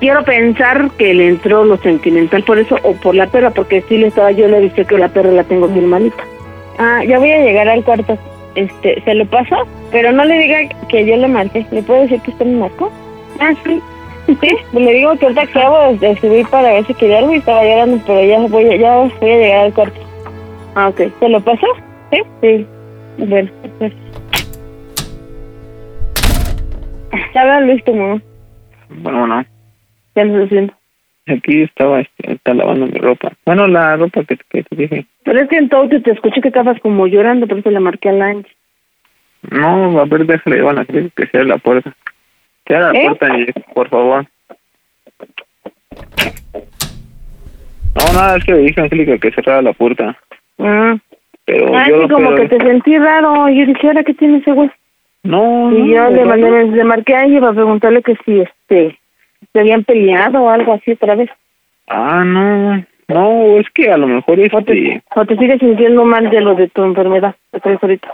quiero pensar que le entró lo sentimental por eso o por la perra, porque sí le estaba yo le dije que la perra la tengo bien malita. Ah, ya voy a llegar al cuarto. Este, se lo paso, pero no le diga que yo le marqué. ¿Le puedo decir que usted me marcó? Ah, sí. Sí, le digo que ahorita acabo de subir para ver si quería algo y estaba llorando, pero ya voy, ya voy a llegar al cuarto. Ah, ok. ¿Se lo pasó? Sí. Sí. Bueno, pues. Ya había listo, mamá. Bueno, no. Ya lo estoy haciendo. Aquí estaba, este, está lavando mi ropa. Bueno, la ropa que, que te dije. Pero es que en todo te, te escucho que estabas como llorando, por eso le marqué a Angie. No, a ver, déjale, van a que cierre la puerta. Cierra la ¿Eh? puerta, por favor. No, nada, es que le dije a Angélica que cerrara la puerta. Ah, Pero ah yo sí, como que te sentí raro. Y yo dije, ¿ahora qué tiene ese güey? No, Y no, yo le, no, mandé, le marqué a Angie para preguntarle que si este se habían peleado o algo así otra vez. Ah, no. No, es que a lo mejor este... O te sigues sintiendo mal de lo de tu enfermedad que traes ahorita.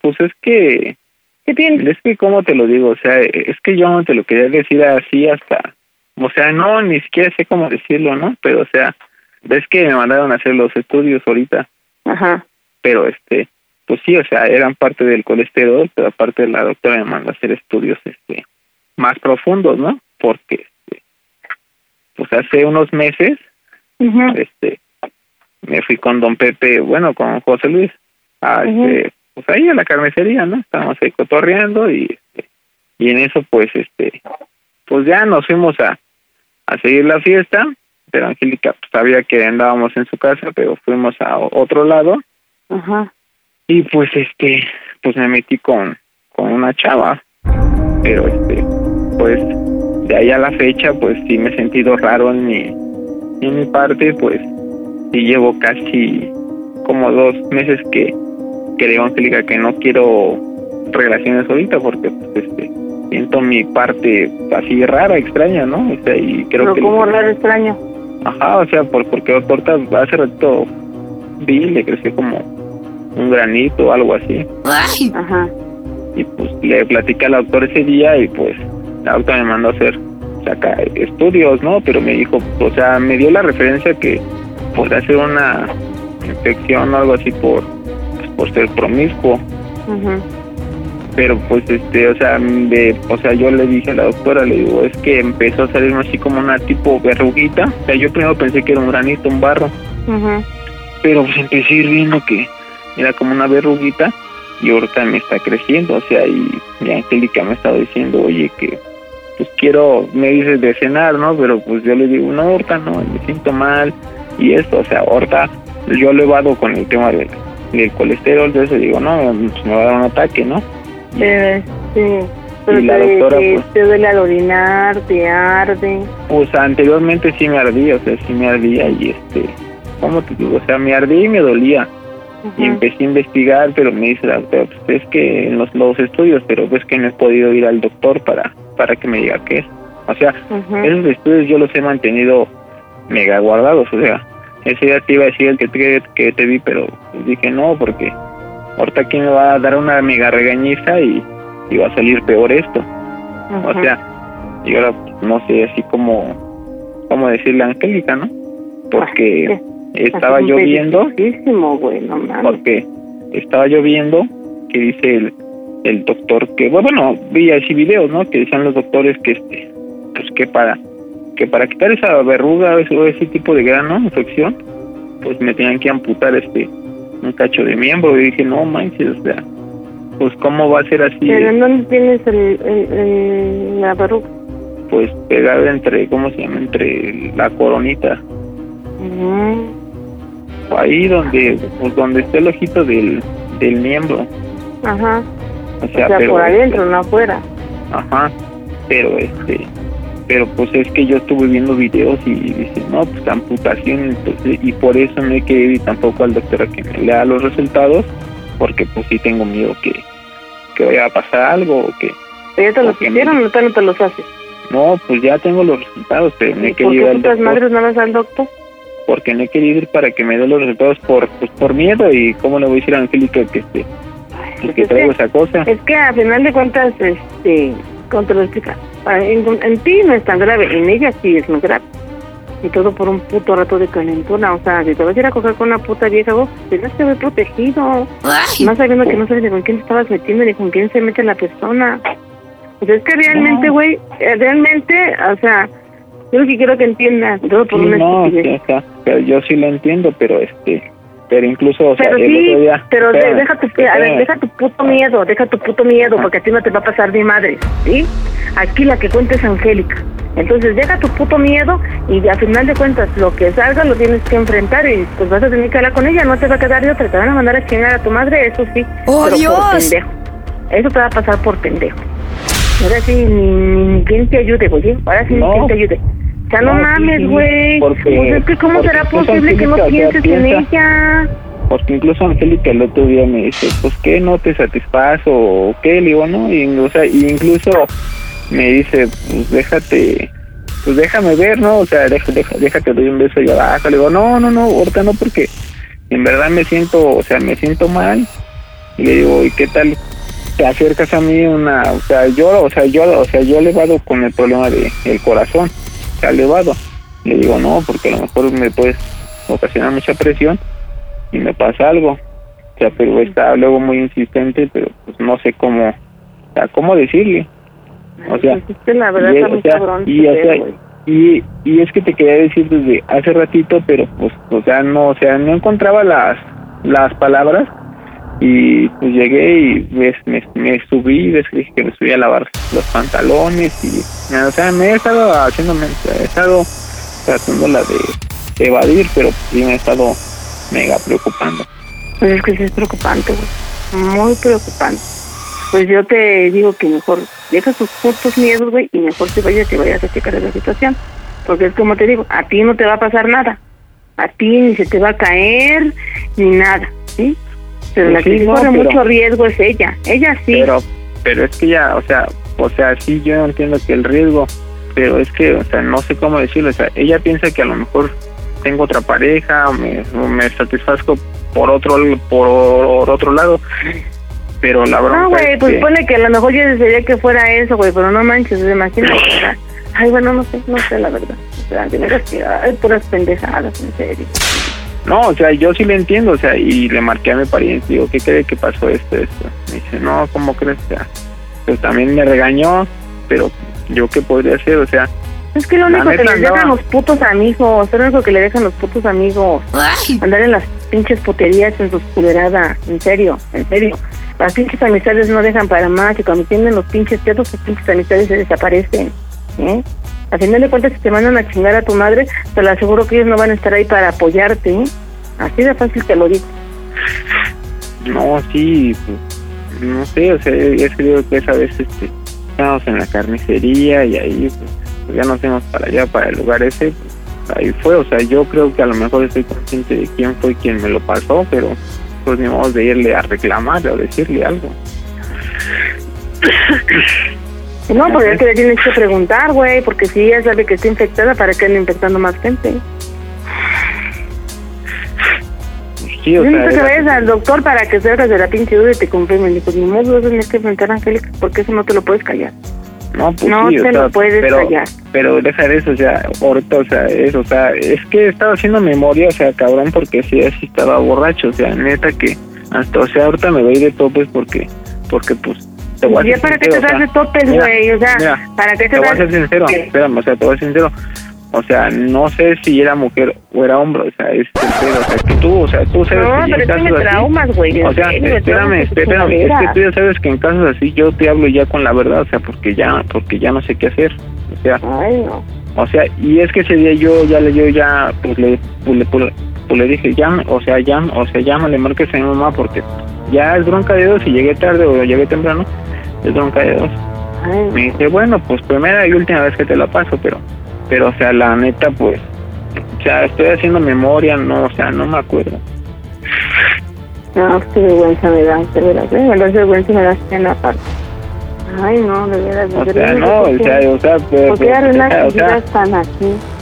Pues es que... ¿Qué tienes? Es que, ¿cómo te lo digo? O sea, es que yo no te lo quería decir así hasta... O sea, no, ni siquiera sé cómo decirlo, ¿no? Pero, o sea, ves que me mandaron a hacer los estudios ahorita. Ajá. Pero, este, pues sí, o sea, eran parte del colesterol, pero aparte la doctora me mandó a hacer estudios, este, más profundos, ¿no? Porque, este, pues hace unos meses, este, me fui con don Pepe, bueno, con José Luis, a, este, pues ahí a la carnicería, ¿no? Estábamos ahí cotorreando y, este, y en eso, pues, este, pues ya nos fuimos a, a seguir la fiesta, pero Angélica pues, sabía que andábamos en su casa, pero fuimos a otro lado Ajá. y pues este, pues me metí con, con una chava, pero este, pues de ahí a la fecha, pues sí me he sentido raro en mi, en mi parte, pues sí llevo casi como dos meses que, que le digo a Angélica que no quiero relaciones ahorita porque pues este siento mi parte así rara, extraña, ¿no? O sea, y creo Pero que como raro extraño. Ajá, o sea, por, porque ahorita hace rato vi, le creció como un granito o algo así. Ajá. Y pues le platicé al doctor ese día y pues la doctora me mandó a hacer saca, estudios, ¿no? Pero me dijo, o sea, me dio la referencia que podría ser una infección o algo así por, por ser promiscuo. Pero pues este, o sea, de, o sea, yo le dije a la doctora, le digo, es que empezó a salirme así como una tipo verruguita. O sea, yo primero pensé que era un granito, un barro. Pero pues empecé a ir viendo que era como una verruguita y ahorita me está creciendo, o sea, y mi Angélica me ha estado diciendo, oye, que pues quiero, me dices de cenar, ¿no? Pero pues yo le digo, no, ahorita no, me siento mal y esto, o sea, ahorita yo lo evado con el tema del, del colesterol, entonces digo, no, pues, me va a dar un ataque, ¿no? Eh, sí. Pero Y la te, doctora, te, pues- te duele al orinar, te arde. Pues anteriormente sí me ardía, o sea, sí me ardía y este, ¿cómo te digo? O sea, me ardía y me dolía. Y empecé a investigar, pero me dice la doctora, pues es que en los, los estudios, pero pues que no he podido ir al doctor para, para que me diga qué es. O sea, esos estudios yo los he mantenido mega guardados, o sea, ese día te iba a decir el que te, que te vi, pero dije no, porque ahorita aquí me va a dar una mega regañiza y, y va a salir peor esto. O sea, y ahora pues, no sé así como, cómo decirle a Angélica, ¿no? Porque estaba Así lloviendo, güey, no mames. porque estaba lloviendo, que dice el, el doctor que, bueno, vi así videos, ¿no? Que decían los doctores que este, pues que para, que para quitar esa verruga o ese, tipo de grano, infección, pues me tenían que amputar este, un cacho de miembro, y dije, no manches, o sea, pues cómo va a ser así, Pero ¿en dónde tienes el, el, el- la verruga? pues pegado entre, ¿cómo se llama? Entre la coronita, Mm, ahí donde, pues donde está el ojito del, del miembro, Ajá. o O sea, sea, pero, por adentro, no afuera. Ajá, pero este, pero pues es que yo estuve viendo videos y dice, no, pues amputación, entonces, y por eso no he querido ir tampoco al doctor a que me lea los resultados, porque pues sí tengo miedo que, que vaya a pasar algo o que, ¿Pero ya te los hicieron o todavía no te los haces? no, pues ya tengo los resultados, pero no he ¿Y por querido ir al doctor, madres no vas al doctor? porque no he querido ir para que me dé los resultados por, pues por miedo y cómo le voy a decir a Angélica que este, pues, que es traigo que- esa cosa. Es que a final de cuentas, este, ¿cómo te lo explicas? Ah, En, en ti no es tan grave, en ella sí es muy grave. Y todo por un puto rato de calentura. O sea, si te vas a ir a coger con una puta vieja, vos tienes que haber protegido. Más sabiendo que no sabes ni con quién te estabas metiendo ni con quién se mete la persona. Pues es que realmente, güey, eh, realmente, o sea, yo lo que quiero que entiendas, todo por Sí, una no, o sea, pero yo sí lo entiendo, pero este, pero incluso, o sea, Pero el sí, otro día, pero espérame, deja tu, a ver, espérame. deja tu puto miedo, deja tu puto miedo, porque a ti no te va a pasar ni madre, ¿sí? Aquí la que cuenta es Angélica. Entonces deja tu puto miedo y a final de cuentas lo que salga lo tienes que enfrentar y pues vas a tener que hablar con ella, no te va a quedar de otra, te van a mandar a chingar a tu madre, eso sí, ¡Oh, pero por Dios! pendejo. Eso te va a pasar por pendejo. Ahora sí, ni, ni, ni quien te ayude, güey, ahora sí No. ni quien te ayude. Sea, no, No, sí, mames, güey. porque- Pues es que cómo porque será posible que no pienses en piensa- ella. Porque incluso Angélica el otro día me dice, pues que no te satisfazo o qué, le digo, no, y, o sea, y incluso me dice, pues déjate, pues déjame ver, ¿no? O sea, deja, deja, déjate doy un beso y abajo. Le digo, no, no, no, ahorita no, porque en verdad me siento, o sea, me siento mal. Y le digo, ¿y qué tal? Te acercas a mí una, o sea, yo, o sea, yo, o sea, yo elevado con el problema de el corazón, sea, elevado. Le digo, no, porque a lo mejor me puedes ocasionar mucha presión y me pasa algo. O sea, pero está luego muy insistente, pero pues no sé cómo, o sea, cómo decirle. O sea, es que la verdad y, está es- muy o sea, cabrón. y, o sea, pedo, güey. y, y es que te quería decir desde hace ratito, pero pues, o sea, no, o sea, no encontraba las, las palabras y pues llegué y ves, me, subí, ves dije que me subí a lavar los pantalones y, o sea, me he estado haciéndome, he estado tratando la de evadir, pero sí me he estado mega preocupando. Pues es que sí es preocupante, güey. Muy preocupante. Pues yo te digo que mejor deja tus putos miedos, güey, y mejor te vayas, te vayas a checar la situación. Porque es como te digo, a ti no te va a pasar nada. A ti ni se te va a caer, ni nada, ¿sí? Pero Pues la que sí, sí no, corre pero- mucho riesgo es ella. Ella sí. Pero, pero es que ya, o sea, o sea, sí yo entiendo que el riesgo, pero es que, o sea, no sé cómo decirlo, o sea, ella piensa que a lo mejor tengo otra pareja, o me, me satisfazco por otro, por otro lado, pero la verdad No, güey, pues pone que a lo mejor yo desearía que fuera eso, güey, pero no manches, imagínate. Ay, bueno, no sé, no sé la verdad. O sea, veras que hay puras pendejadas, en serio. No, o sea, yo sí le entiendo, o sea, y le marqué a mi pariente, digo, ¿qué cree que pasó esto, esto? Me dice, no, ¿cómo crees? O sea, pues también me regañó, pero yo qué podría hacer, o sea, Es que lo único que les dejan los putos amigos, es lo único que le dejan los putos amigos. Andar en las pinches puterías en sus culeradas, en serio, en serio. Las pinches amistades no dejan para más y cuando tienen los pinches pedos, sus pinches amistades se desaparecen. ¿eh? A final de cuentas, si te mandan a chingar a tu madre, te lo aseguro que ellos no van a estar ahí para apoyarte. ¿eh? Así de fácil te lo digo. No, sí, pues, no sé, o sea, es que digo que esa vez este, estábamos en la carnicería y ahí pues, pues, ya nos fuimos para allá, para el lugar ese, pues, ahí fue, o sea, yo creo que a lo mejor estoy consciente de quién fue quien me lo pasó, pero pues ni modo de irle a reclamarle o decirle algo. No, porque es que le tienes que preguntar, güey, porque si ella sabe que está infectada, ¿para qué anda infectando más gente? Sí, o Yo sea, necesito que vayas al doctor para que salgas de la pinche duda y te confirmen. Dijo, ni modo, tienes que enfrentar a Angélica porque eso no te lo puedes callar. No, pues No sí, o te sea, lo puedes pero, callar. Pero deja de eso, o sea, ahorita, o sea, eso, o sea, es que estaba haciendo memoria, o sea, cabrón, porque sí, así estaba borracho, o sea, neta que, hasta, o sea, ahorita me voy de topes porque, porque pues, te voy a ¿Y ya ser para qué te das de topes, güey? O sea, mira, ¿para qué te te voy a ser sincero, espérame, o sea, te voy a ser sincero, o sea, no sé si era mujer o era hombre, o sea, es pedo, o sea, que tú, o sea, tú sabes No, que pero en casos así- traumas, güey, O sea, serio, espérame, espérame, es que tú ya sabes que en casos así yo te hablo ya con la verdad, o sea, porque ya, porque ya no sé qué hacer, o sea, Ay, no. o sea, y es que ese día yo ya le yo ya pues le pues, le, pues, pues, le dije, ya, o sea, ya, o sea, llámale, marques a mi mamá porque ya es bronca de dos y llegué tarde o llegué temprano, es bronca de dos. Me dice, bueno, pues primera y última vez que te la paso, pero, pero, o sea, la neta, pues, o sea, estoy haciendo memoria, no, o sea, no me acuerdo. No, qué vergüenza me da, de veras, ¿eh? Me da vergüenza me da pena aparte. Ay, no, de veras, de O sea, no, o ¿por qué? sea, o sea, pero, ¿Por qué arruinas o sea,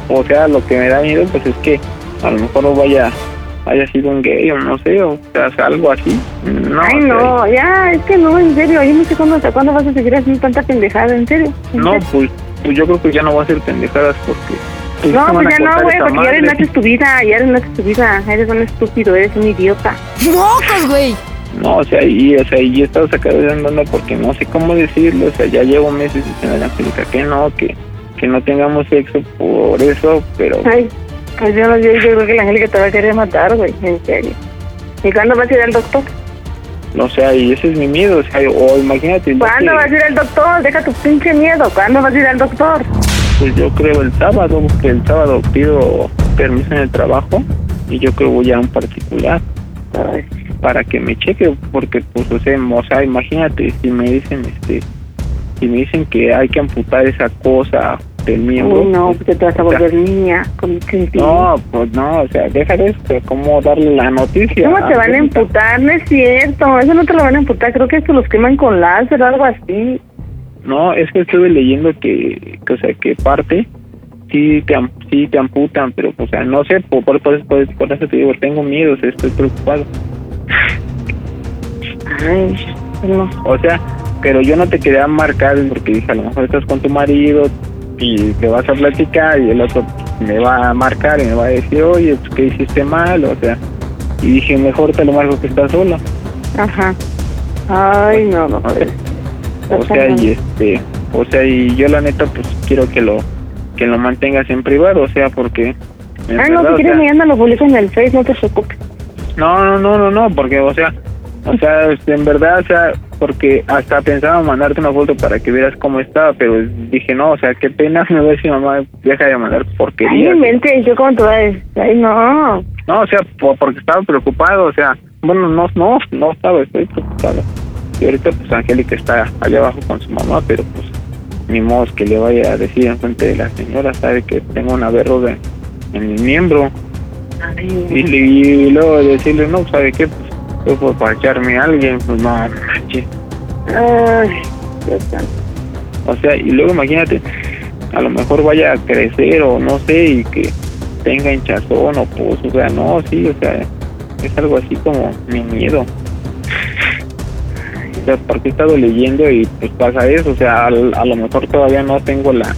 o sea, lo que me da miedo, pues es que a lo mejor no vaya haya sido un gay o no sé, o sea, algo así. No, Ay, no, ya, es que no, en serio, yo no sé cuándo, hasta cuándo vas a seguir haciendo tanta pendejada, en serio. en No, serio. pues, pues yo creo que ya no va a ser pendejadas porque... pues, No, pues ya no, cortar güey, porque ya madre. arruinaste tu vida, ya arruinaste tu vida. Eres un estúpido, eres un idiota. ¡Mocos, güey! No, o sea, y, o sea, y he estado sacado de onda porque no sé cómo decirlo, o sea, ya llevo meses diciendo a la que no, que, que no tengamos sexo por eso, pero Ay, pues yo, no- yo, yo creo que la Angélica te va a querer matar, güey, en serio. ¿Y cuándo vas a ir al doctor? o sea, y ese es mi miedo, o sea, o imagínate, ¿Cuándo que, vas a ir al doctor? Deja tu pinche miedo. ¿Cuándo vas a ir al doctor? pues yo creo el sábado, que el sábado pido permiso en el trabajo y yo creo voy a un particular para que me cheque, porque pues, o sea, o sea, imagínate, si me dicen, este, si me dicen que hay que amputar esa cosa del miembro, Uy, no, pues, te vas a volver niña con. No, pues no, o sea, deja de esto, ¿cómo darle la noticia? ¿Cómo te van a emputar? No es cierto, eso no te lo van a emputar. Creo que esto los queman con láser o algo así. No, es que estuve leyendo que, que, o sea, que parte sí te, sí te amputan, pero, o sea, no sé, por, por, por, por- por eso te digo, tengo miedo, o sea, estoy preocupado. Ay, no. O sea, pero yo no te quería marcar porque dije, a lo mejor estás con tu marido y te vas a platicar y el otro me va a marcar y me va a decir, oye, pues, ¿qué hiciste mal? O sea, y dije, mejor te lo marco que estás sola. Ajá. Ay, no, no. pues. O sea, y este, o sea, y yo la neta pues quiero que lo que lo mantengas en privado, o sea, porque Ay, no, si quieres mañana lo publico en el Face, no te preocupes. no, no, no, no, no, porque o sea, o sea, este, en verdad, o sea, porque hasta pensaba mandarte una foto para que vieras cómo estaba, pero dije, no, o sea, qué pena *laughs* me voy a decir, mamá, deja de mandar Ay, porquerías. mente, yo como decir. Ay, no. No, o sea, po- porque estaba preocupado, o sea, bueno, no, no, no estaba, estoy preocupado. Y ahorita pues Angélica está allá abajo con su mamá, pero pues ni modo que le vaya a decir en frente de la señora, sabe que tengo una verruga en mi miembro. Y, le- y luego decirle, no, ¿sabe qué? Pues yo por parcharme a alguien, pues no, manches. Ay. O sea, y luego imagínate, a lo mejor vaya a crecer o no sé, y que tenga hinchazón o pues, o sea, no, sí, o sea, es algo así como mi miedo. O sea, porque he estado leyendo y pues pasa eso, o sea, al- a, lo mejor todavía no tengo la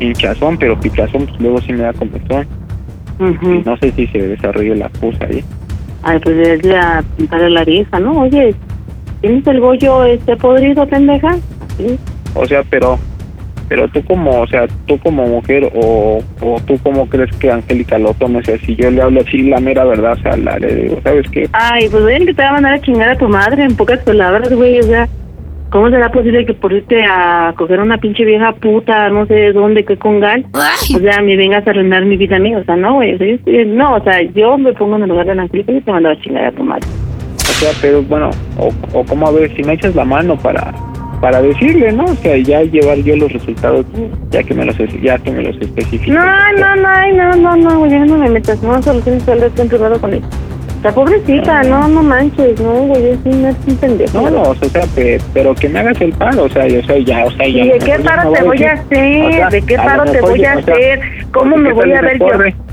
hinchazón, pero picazón pues luego sí me da comezón. Y no sé si se desarrolla la pus ahí. Ay, pues deberías de a pintarle la vieja, ¿no? Oye, ¿tienes el bollo este podrido, pendeja? Sí. O sea, pero pero tú como, o sea, tú como mujer o, o tú cómo crees que Angélica lo tome, o sea, si yo le hablo así la mera verdad, o sea, la, le digo, ¿sabes qué? Ay, pues ven que te va a mandar a chingar a tu madre, en pocas palabras, güey, o sea, ¿cómo será posible que por irte a coger una pinche vieja puta, no sé de dónde, qué congal, o sea, me vengas a arruinar mi vida a mí, o sea, no, güey, o sea, yo estoy- no, o sea, yo me pongo en el lugar de la Angélica y te mando a chingar a tu madre. O sea, pero bueno, o, o como a ver, si me echas la mano para para decirle, ¿no? O sea, ya llevar yo los resultados, ya que me los ya que me los especificas. No, no, no, ay, no, no, no, güey, ya no me metas, no, solo tienes que hablar en privado con él. La pobrecita, no, no manches, no, güey, es un, es un pendejo. No, no, o sea, pe- pero que me hagas el paro, o sea, yo, sea, ya, o sea, ya. ¿Y de qué paro te voy a hacer? ¿De qué paro te voy a hacer? ¿Cómo me voy a ver yo?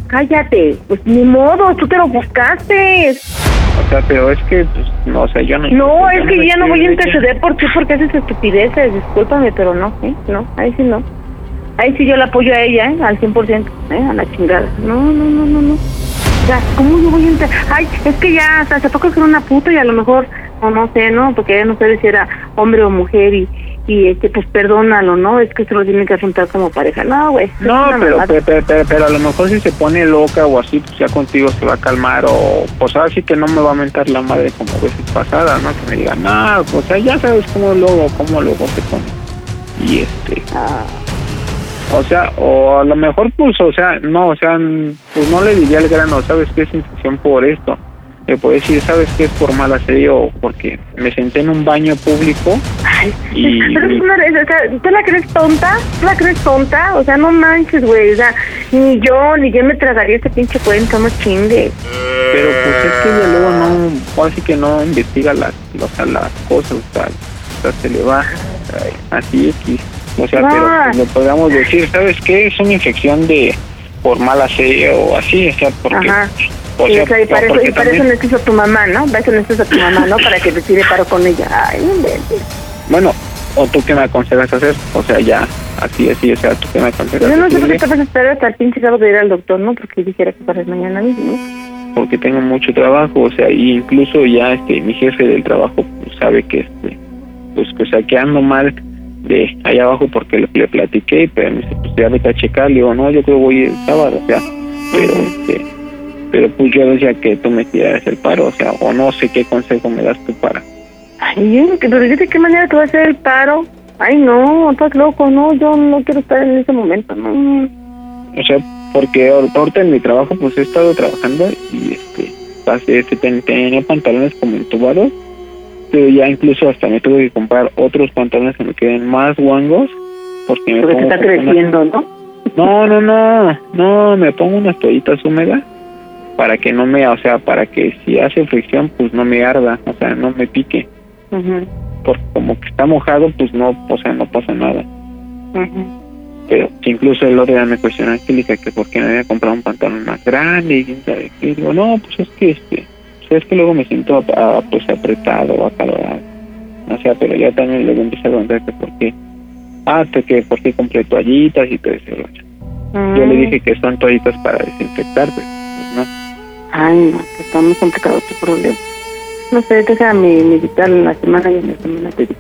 Cállate, pues ni modo, tú te lo buscaste. O sea, pero es que, pues, no, o sea, yo no. No, es que ya no voy a interceder por ti porque haces estupideces, discúlpame, pero no, ¿eh? No, ahí sí no. Ahí sí yo la apoyo a ella, ¿eh? Al 100%, ¿eh? A la chingada. No, no, no, no, no. O sea, ¿cómo yo voy a entrar? Ay, es que ya, o sea, se toca ser una puta y a lo mejor, no, no sé, ¿no? Porque ella no sabe si era hombre o mujer y, y este, pues perdónalo, ¿no? Es que se lo tienen que afrontar como pareja. No, güey. No, pero, pero, pero, pero- pero a lo mejor si se pone loca o así, pues ya contigo se va a calmar o pues así que no me va a mentar la madre como veces pasadas, ¿no? Que me diga, no, pues ya- ya sabes cómo luego, cómo luego te pone. Y este... O sea, o a lo mejor pues, o sea, no, o sea, pues no le diría al grano, ¿sabes qué es infección por esto? Le puedo decir, ¿sabes qué es por mal aseo? o Porque me senté en un baño público y... *laughs* Pero es una, o sea, ¿tú la crees tonta? ¿Tú la crees tonta? O sea, no manches, güey. O sea, ni yo, ni yo me tragaría este pinche cuento, no chingue. Pero pues es que ella luego no, así que no investiga las, o sea, las cosas, o sea, o sea, se le va así X. O sea, pero Ah. le podríamos decir, ¿sabes qué? Es una infección de por mal aseo o así, o sea, porque Ajá. O y, sea, o sea, y para, eso, y para eso también- necesitas a tu mamá, ¿no? Para eso necesitas a tu mamá, ¿no? Para que te tire paro con ella. Ay. Bueno, o tú qué me aconsejas hacer, o sea, ya, así, así, o sea, tú qué me aconsejas Yo no sé por qué te vas a esperar hasta el pinche sábado de ir al doctor, ¿no? Porque dijera que para mañana mismo. porque tengo mucho trabajo, o sea, y incluso ya este mi jefe del trabajo pues, sabe que este pues que o sea, que ando mal de allá abajo porque le, le platiqué, pero me dice, pues ya vete a checar, le digo, no, yo creo voy el sábado, o sea, pero este pero pues yo decía que tú me tiraras el paro, o sea, o no sé qué consejo me das tú para. Ay, que- pero ¿de qué manera te va a hacer el paro? Ay, no, estás loco, no, yo no quiero estar en ese momento, no. O sea, porque ahor- ahorita en mi trabajo pues he estado trabajando y este pasé, este, ten- tenía pantalones como entubados, pero ya incluso hasta me tuve que comprar otros pantalones que me queden más guangos porque me Porque está una- creciendo, ¿no? No, no, no, no, me pongo unas toallitas húmedas para que no me, o sea, para que si hace fricción pues no me arda, o sea, no me pique, Ujú, porque como que está mojado pues no, o sea, no pasa nada. pero incluso el otro día me cuestionó Angélica que por qué no había comprado un pantalón más grande y quién sabe qué. Y digo, no, pues es que este, pues es que luego me siento ah, pues apretado o acalorado. O sea, pero ya también luego empecé a preguntar que por qué. Ah, que, por qué compré toallitas y todo ese rollo. Yo le Mm. dije que son toallitas para desinfectar, pues, no. Ay, no, que está muy complicado tu problema. No sé, déjame meditar en la semana y en la semana te digo.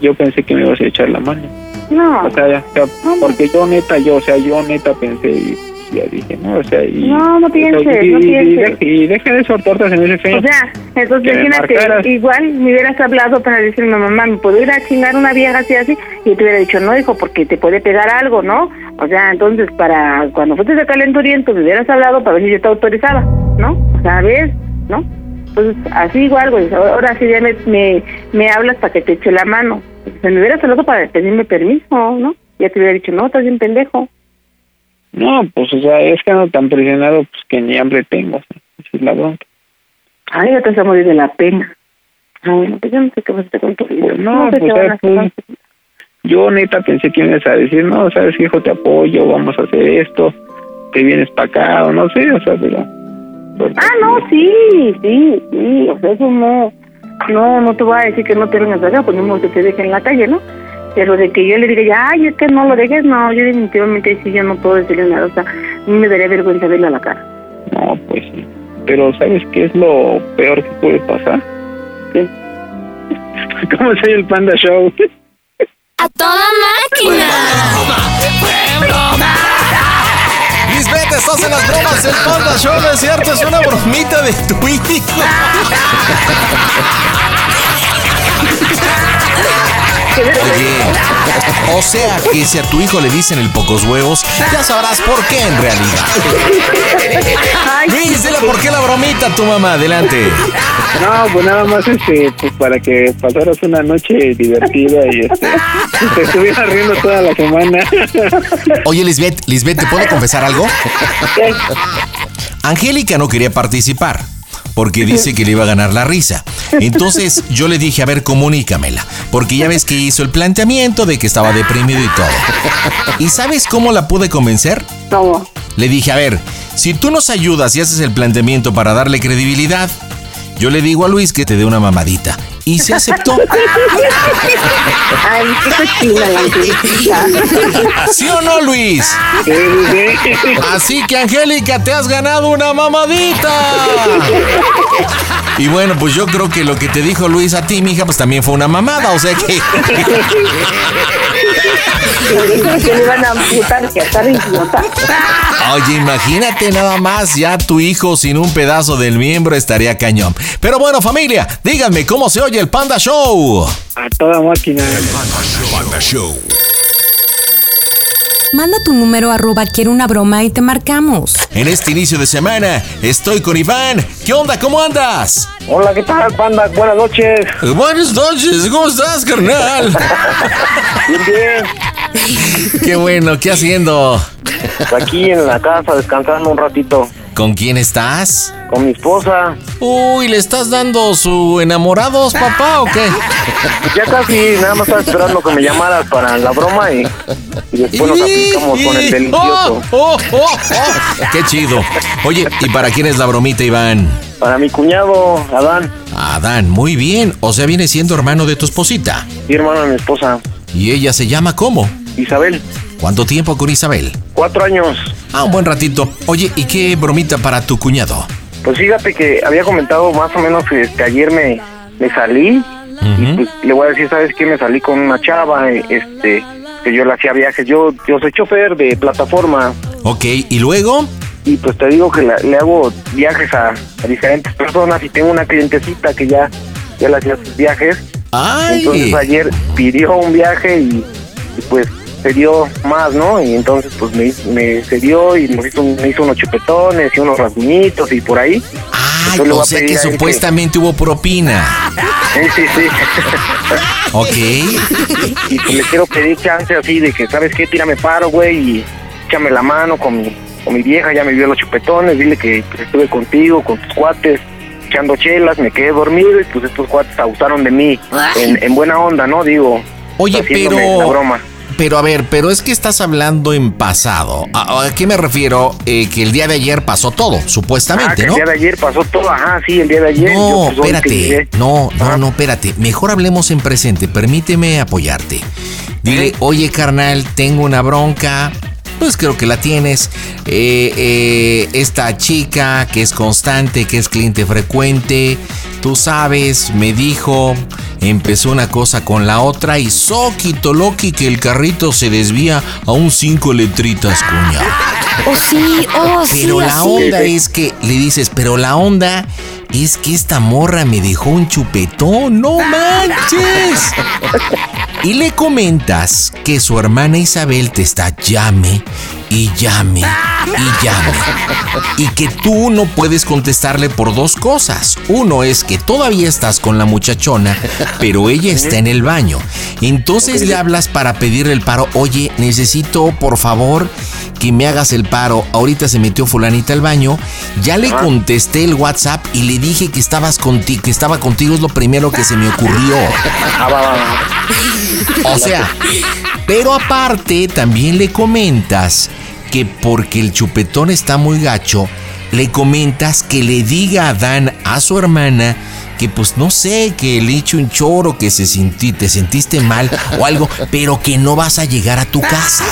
Yo pensé que me ibas a echar la mano. No, O sea, ya, ya, porque yo neta, yo, o sea, yo neta pensé y ya dije, no, o sea, y... No, no pienses, y, no pienses. Y, y deja de sortortas en ese feo. O sea, entonces imagínate, igual me hubieras hablado para decirme, mamá, ¿me puedo ir a chingar una vieja así así? Y te hubiera dicho, no, hijo, porque te puede pegar algo, ¿no? O sea, entonces, para cuando fuiste de calenturiento, me hubieras hablado para ver si yo te autorizaba, ¿no? O sea, ¿ves? ¿No? Entonces, así igual, güey, ahora sí ya me, me, me hablas para que te eche la mano. O sea, me hubieras hablado para pedirme permiso, ¿no? Ya te hubiera dicho, no, estás bien pendejo. No, pues, o sea, es que ando tan presionado, pues, que ni hambre tengo. Esa es la bronca. Ay, ya te vas a morir de la pena. Ay, bueno, pues yo no sé qué vas a hacer con tu vida. No, sé pues, qué van a pues, hacer. yo neta pensé que ibas a decir, no, sabes, hijo, te apoyo, vamos a hacer esto, te vienes para acá, o no sé, o sea, pero... Ah, no, sí, sí, sí, o sea, eso no, no, no te voy a decir que no te vengas acá, pues no que te deje en la calle, ¿no? Pero de que yo le diga, ya, ay, es que no lo dejes, no, yo definitivamente sí, yo no puedo decirle nada, o sea, a mí me daría vergüenza verle a la cara. No, pues sí. Pero ¿sabes qué es lo peor que puede pasar? ¿Qué? *laughs* ¿Cómo soy el Panda Show? ¡A toda máquina! Lisbeth, estás en las bromas del Panda Show, ¿no es cierto? Es una bromita de tu hijo. *laughs* Oye, o sea que si a tu hijo le dicen el pocos huevos, ya sabrás por qué en realidad. Luis, dile por qué la bromita tu mamá, adelante. No, pues nada más este, pues para que pasaras una noche divertida y este, te estuvieras riendo toda la semana. Oye, Lisbeth, Lisbeth, ¿te puedo confesar algo? Angélica no quería participar porque dice que le iba a ganar la risa. Entonces yo le dije, a ver, comunícamela, porque ya ves que hizo el planteamiento de que estaba deprimido y todo. ¿Y sabes cómo la pude convencer? ¿Cómo? Le dije, a ver, si tú nos ayudas y haces el planteamiento para darle credibilidad, yo le digo a Luis que te dé una mamadita. Y se aceptó. *laughs* Ay. ¿Sí o no, Luis? Así que, Angélica, te has ganado una mamadita. Y bueno, pues yo creo que lo que te dijo Luis a ti, mija, pues también fue una mamada, o sea que... *laughs* que le iban a amputar, que estar idiota. Oye, imagínate nada más, ya tu hijo sin un pedazo del miembro estaría cañón. Pero bueno, familia, díganme cómo se oye el Panda Show. A toda máquina. Panda Show. Manda tu número arroba quiero una broma y te marcamos. En este inicio de semana estoy con Iván. ¿Qué onda? ¿Cómo andas? Hola, ¿qué tal, panda? Buenas noches. Eh, Buenas noches, ¿cómo estás, carnal? *laughs* Bien, bien. Qué bueno, ¿qué haciendo? Aquí en la casa, descansando un ratito. ¿Con quién estás? Con mi esposa. Uy, ¿le estás dando su enamorados, papá, o qué? *laughs* Ya casi, nada más estaba esperando que me llamaras para la broma y, y después nos aplicamos con el delicioso. *laughs* Oh, oh, oh, oh. Qué chido. Oye, ¿y para quién es la bromita, Iván? Para mi cuñado, Adán. Adán, muy bien. O sea, viene siendo hermano de tu esposita. Y hermano de mi esposa, ¿Y ella se llama cómo? Isabel. ¿Cuánto tiempo con Isabel? Cuatro años. Ah, un buen ratito. Oye, ¿y qué bromita para tu cuñado? Pues fíjate que había comentado más o menos que este, ayer me, me salí y pues, le voy a decir, ¿sabes qué? Me salí con una chava, este, que yo le hacía viajes. Yo, yo soy chofer de plataforma Ok, ¿y luego? y pues te digo que la- le hago viajes a, a diferentes personas y tengo una clientecita que ya, ya le hacía sus viajes. ¡Ay! Entonces ayer pidió un viaje y, y, pues se dio más, ¿no? Y entonces pues me, me se dio y me hizo, me hizo unos chupetones y unos rasguñitos y por ahí. Voy o sea que él supuestamente hubo propina. Sí, sí, sí. Ok. *laughs* y pues le quiero pedir chance así de que, ¿sabes qué? Tírame paro, güey, y échame la mano con mi, con mi vieja, ya me vio los chupetones, dile que estuve contigo, con tus cuates, echando chelas, me quedé dormido y pues estos cuates abusaron de mí en, en buena onda, ¿no? Digo, Oye, pero- la broma. Pero a ver, pero es que estás hablando en pasado. ¿A, a qué me refiero? Eh, que el día de ayer pasó todo, Ah, supuestamente, el ¿no? día de ayer pasó todo, ajá, sí, el día de ayer. No, yo, pues, espérate. No, no, no, espérate. Mejor hablemos en presente. Permíteme apoyarte. Dile, oye, carnal, tengo una bronca. Pues creo que la tienes. Eh, eh, esta chica que es constante, que es cliente frecuente, tú sabes, me dijo, empezó una cosa con la otra y soquito loqui que el carrito se desvía a un 5 letritas, cuña. Oh, sí, oh, sí, Pero la así. onda es que le dices, pero la onda es que esta morra me dejó un chupetón, no manches. Y le comentas que su hermana Isabel te está llame y llame y llame. Y que tú no puedes contestarle por dos cosas. Uno es que todavía estás con la muchachona, pero ella está en el baño. Entonces le hablas para pedirle el paro. Oye, necesito por favor que me hagas el paro. Ahorita se metió fulanita al baño. Ya le contesté el WhatsApp y le dije que estabas contigo, que estaba contigo es lo primero que se me ocurrió. Ah. O sea, pero aparte también le comentas que porque el chupetón está muy gacho, le comentas que le diga a Dan, a su hermana, que pues no sé, que le eche un choro, que se sentí, te sentiste mal o algo, pero que no vas a llegar a tu casa.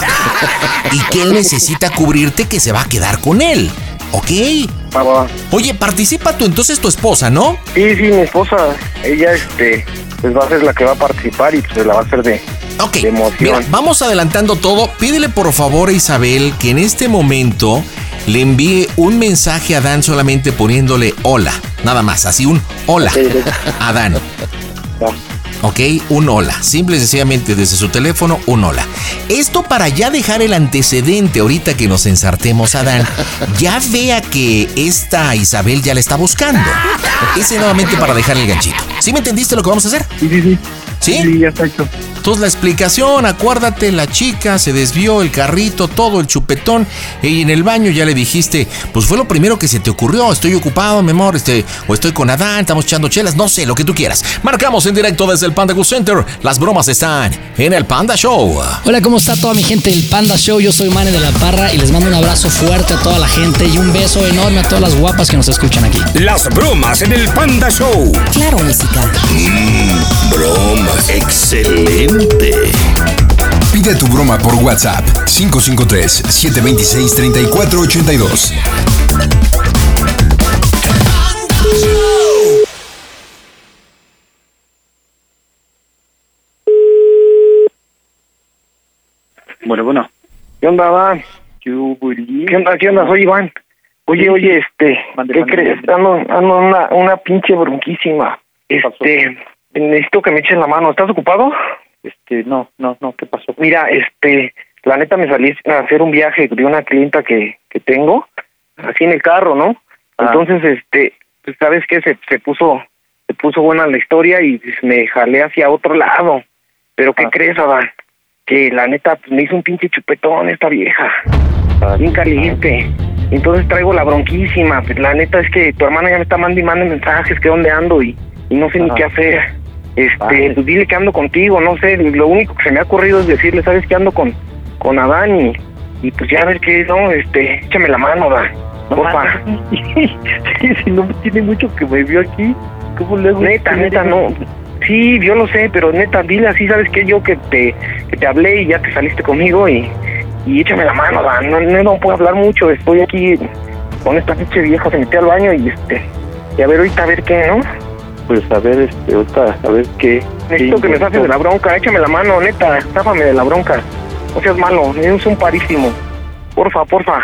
Y que él necesita cubrirte que se va a quedar con él. ¿Ok? Va, va, va. Oye, participa tú entonces tu esposa, ¿no? Sí, sí, mi esposa, ella, este, pues va a ser la que va a participar y pues la va a hacer de, Ok, de emoción. Mira, vamos adelantando todo. Pídele por favor a Isabel que en este momento le envíe un mensaje a Dan solamente poniéndole hola. Nada más, así un hola a Dan. Ok, un hola. Simple y sencillamente desde su teléfono, un hola. Esto para ya dejar el antecedente ahorita que nos ensartemos a Dan. Ya vea que esta Isabel ya la está buscando. Ese nuevamente para dejar el ganchito. ¿Sí me entendiste lo que vamos a hacer? Sí, sí, sí. ¿Sí? Sí, ya está hecho. Entonces la explicación, acuérdate, la chica se desvió, el carrito, todo, el chupetón, y en el baño ya le dijiste, pues fue lo primero que se te ocurrió, estoy ocupado, mi amor, este, o estoy con Adán, estamos echando chelas, no sé, lo que tú quieras. Marcamos en directo desde el Panda Good Center, las bromas están en el Panda Show. Hola, ¿cómo está toda mi gente del Panda Show? Yo soy Mane de la Parra y les mando un abrazo fuerte a toda la gente y un beso enorme a todas las guapas que nos escuchan aquí. Las bromas en el Panda Show. Claro, música. Mmm, bromas. Excelente. Pide tu broma por WhatsApp 553-726-3482. Bueno, bueno. ¿Qué onda, Iván? ¿Qué onda, qué onda? Soy Iván. Oye, oye, este, ¿qué crees? Ando, ando una, una pinche bronquísima. Este, necesito que me echen la mano. ¿Estás ocupado? Este, no, no, no, ¿qué pasó? Mira, este, la neta me salí a hacer un viaje de una clienta que, que tengo, así en el carro, ¿no? Entonces, este, pues, ¿sabes qué? Se, se puso, se puso buena la historia y pues, me jalé hacia otro lado. Pero ¿qué crees, Adán? Que la neta pues, me hizo un pinche chupetón esta vieja. Bien caliente. Entonces traigo la bronquísima. Pues, la neta es que tu hermana ya me está mandando y mandando mensajes que dónde ando y, y no sé ni qué hacer. Este, Vale. pues dile que ando contigo, no sé. Lo único que se me ha ocurrido es decirle, ¿sabes que ando con, con Adán? Y, y pues ya a ver qué, no, este, échame la mano, da. Porfa. si no tiene mucho que me vio aquí, ¿cómo luego? Neta, neta, no. Sí, yo lo sé, pero neta, dile así, ¿sabes qué? Yo que te, que te hablé y ya te saliste conmigo y, y échame la mano, da. No, no, no puedo hablar mucho, estoy aquí con esta pinche vieja, se metió al baño y este, y a ver ahorita a ver qué, ¿no? Pues a ver, este, ahorita, a ver qué. Necesito que me saques de la bronca, échame la mano, neta, záfame de la bronca. No seas malo, es un parísimo. Porfa, porfa.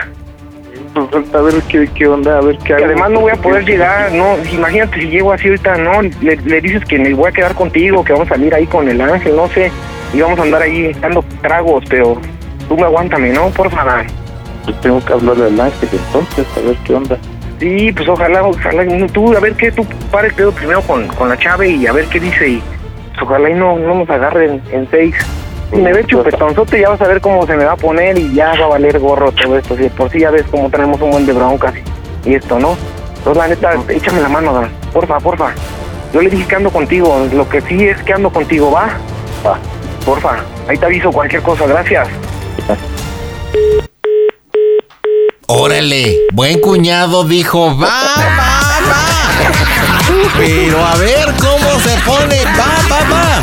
Pues, a ver qué, qué onda, a ver qué hago. además no voy a poder llegar, no, imagínate si llego así ahorita, no, le, le dices que me voy a quedar contigo, que vamos a salir ahí con el ángel, no sé, y vamos a andar ahí dando tragos, pero tú me aguántame, ¿no? Porfa, Dan. Pues tengo que hablarle al ángel entonces, a ver qué onda. Sí, pues ojalá, ojalá, tú, a ver qué, tú para el pedo primero con, con la chave y a ver qué dice y pues, ojalá y no, no nos agarren en seis. Si me ve chupetonzote ya vas a ver cómo se me va a poner y ya va a valer gorro todo esto. Si de por sí ya ves cómo tenemos un buen de broncas y esto, ¿no? Entonces la neta, échame la mano, Dan. Porfa, porfa. Yo le dije que ando contigo, lo que sí es que ando contigo, ¿va? Va. Porfa, ahí te aviso cualquier cosa, gracias. Órale, buen cuñado dijo, va, va, va. Pero a ver cómo se pone, va, va, va.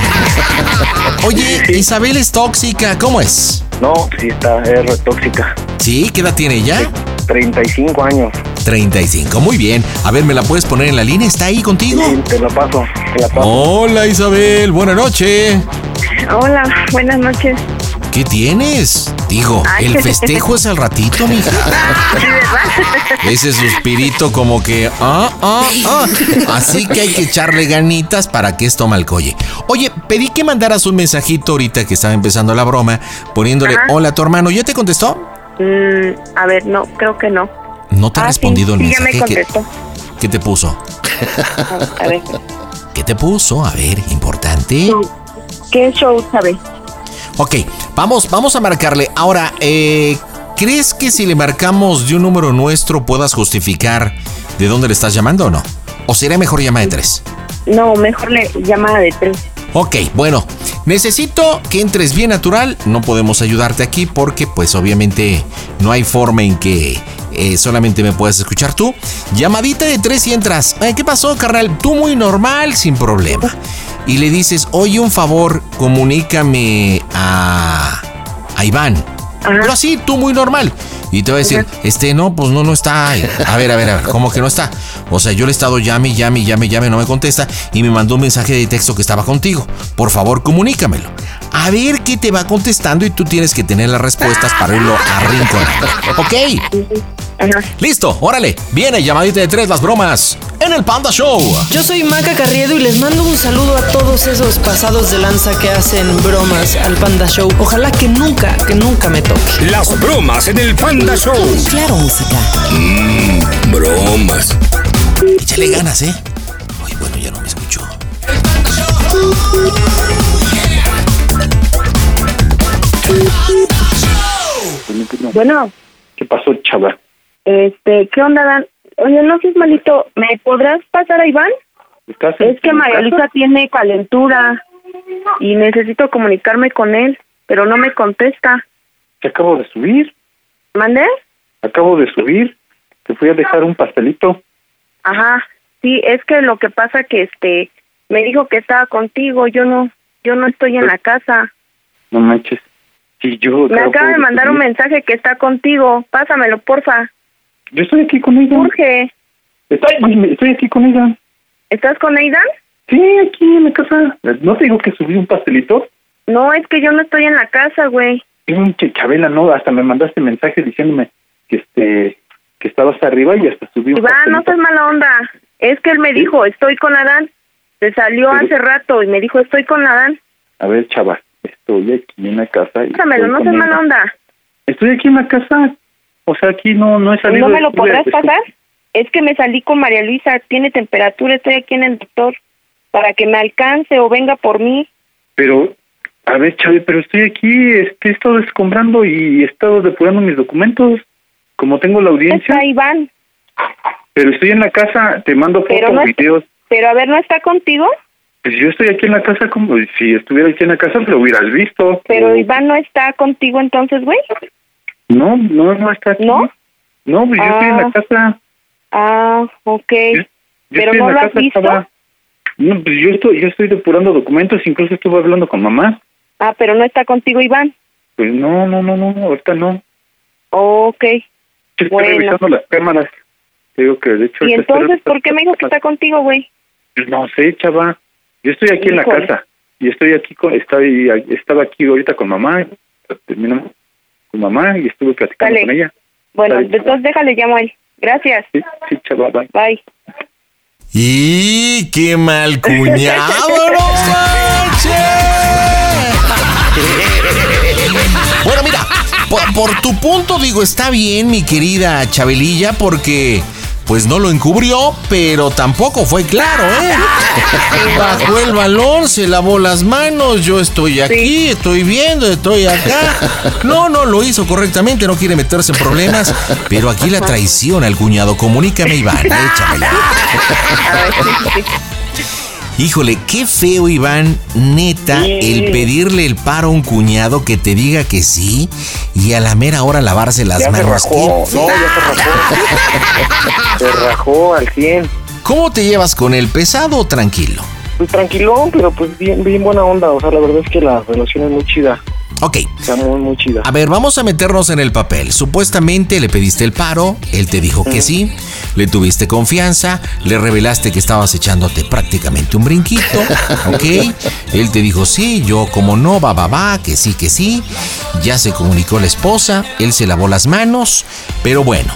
Oye, Isabel es tóxica, ¿cómo es? No, sí está, es re tóxica. ¿Sí? ¿Qué edad tiene ya? 35 años. 35, muy bien. A ver, ¿me la puedes poner en la línea? ¿Está ahí contigo? Sí, te la paso, te la paso. Hola Isabel, buena noche. Hola, buenas noches. ¿Qué tienes? Digo, Ay. el festejo es al ratito, mija. *laughs* Ese suspirito como que, ah, ah, ah. Así que hay que echarle ganitas para que esto malcolle. Oye, pedí que mandaras un mensajito ahorita que estaba empezando la broma, poniéndole, Ajá. hola tu hermano, ¿ya te contestó? Mm, a ver, no, creo que no. No te ha Ah, respondido sí, el sí, ya me mensaje. ¿Qué, contestó. qué te puso? A ver, ¿Qué te puso? A ver, importante. ¿qué show sabe? Ok, vamos, vamos a marcarle. Ahora, eh, ¿crees que si le marcamos de un número nuestro puedas justificar de dónde le estás llamando o no? ¿O sería mejor llamada de tres? No, mejor le llamada de tres. Ok, bueno, necesito que entres bien natural. No podemos ayudarte aquí porque pues obviamente no hay forma en que eh, solamente me puedas escuchar tú. Llamadita de tres y entras. Eh, ¿Qué pasó, carnal? Tú muy normal, sin problema. Y le dices, oye, un favor, comunícame a, a Iván. Pero así, tú muy normal. Y te va a decir, este, no, pues no, no está. A ver, a ver, a ver, ¿cómo que no está? O sea, yo le he estado llame, llame, llame, llame, no me contesta y me mandó un mensaje de texto que estaba contigo. Por favor, comunícamelo. A ver qué te va contestando y tú tienes que tener las respuestas para irlo a rinconar. ¿Ok? Listo, órale. Viene llamadita de tres las bromas en el Panda Show. Yo soy Maca Carriedo y les mando un saludo a todos esos pasados de lanza que hacen bromas al Panda Show. Ojalá que nunca, que nunca me toque. Las bromas en el Panda Show. Claro, música. Mmm, bromas. Échale ganas, ¿eh? Ay, bueno, ya no me escuchó. Bueno, ¿Qué pasó, chava? este, ¿qué onda, Dan? Oye, no seas malito, ¿me podrás pasar a Iván? ¿Estás Es que María? Luisa tiene calentura y necesito comunicarme con él, pero no me contesta. Te acabo de subir, ¿Mandé? acabo de subir. Te fui a dejar un pastelito. Ajá, sí, es que lo que pasa que este me dijo que estaba contigo, yo no, yo no estoy en la casa. No manches. Si yo. Me acabo acaba de mandar un mensaje que está contigo, pásamelo, porfa. Yo estoy aquí con ella. Urge. Estoy, estoy aquí con ella. ¿Estás con Aidan? Sí, aquí en la casa. ¿No te digo que subí un pastelito? No, es que yo no estoy en la casa, güey. Pinche Chabela, no, hasta me mandaste mensaje diciéndome que este que estabas arriba y hasta subí un Iván, no seas mala onda. Es que él me dijo, estoy con Adán. Se salió hace rato y me dijo, estoy con Adán. A ver, chava, estoy aquí en la casa. y Pásamelo, no seas mala onda. Estoy aquí en la casa. O sea, aquí no no he salido. ¿No me lo podrás pasar? Es que me salí con María Luisa, tiene temperatura, estoy aquí en el doctor. Para que me alcance o venga por mí. Pero, a ver, Chávez, pero estoy aquí, este, he estado escombrando y he estado depurando mis documentos. como tengo la audiencia, Está Iván. pero estoy en la casa, te mando Pero fotos, no es- videos. Pero a ver, ¿no está contigo? Pues yo estoy aquí en la casa como si estuviera aquí en la casa, lo hubieras visto. Pero Iván no está contigo entonces, güey. No, no, no está aquí. ¿No? No, pues yo estoy en la Ah. casa. Ah, ok. Yo Pero no lo has visto. estaba- No, pues yo estoy, yo estoy depurando documentos, incluso estuve hablando con mamá. Ah, pero no está contigo Iván. Pues no, no, no, no, ahorita no. Ok. Yo estoy Bueno. revisando las cámaras. Te digo que de hecho... ¿Y entonces por qué me dijo que está contigo, güey? No sé, chava. Yo estoy aquí en la casa. Y estoy aquí con... Estaba, estaba aquí ahorita con mamá. Terminamos con mamá y estuve platicando Dale. con ella. Bueno, entonces déjale, llamo a él. Gracias. Sí, sí, chava, bye. Bye. ¡Y qué mal cuñado, no *laughs* manches! Por, por tu punto digo, está bien, mi querida Chabelilla, porque pues no lo encubrió, pero tampoco fue claro, ¿eh? *laughs* Bajó el balón, se lavó las manos, yo estoy aquí, estoy viendo, estoy acá. No, no lo hizo correctamente, no quiere meterse en problemas, pero aquí la traición al cuñado. Comunícame, Iván, échamela. *laughs* Híjole, qué feo, Iván, neta, el pedirle el paro a un cuñado que te diga que sí y a la mera hora lavarse las Ya se manos. rajó, Qué no, ya se rajó. *laughs* Se rajó al 100. ¿Cómo te llevas con el pesado o tranquilo? Pues tranquilón, pero pues bien, bien buena onda. O sea, la verdad es que la relación es muy chida. Ok. Sea, muy, muy chida. A ver, vamos a meternos en el papel. Supuestamente le pediste el paro, él te dijo que sí, le tuviste confianza, le revelaste que estabas echándote prácticamente un brinquito, *laughs* ¿ok? Él te dijo sí, yo como no, va, va, va, que sí, que sí. Ya se comunicó la esposa, él se lavó las manos, pero bueno.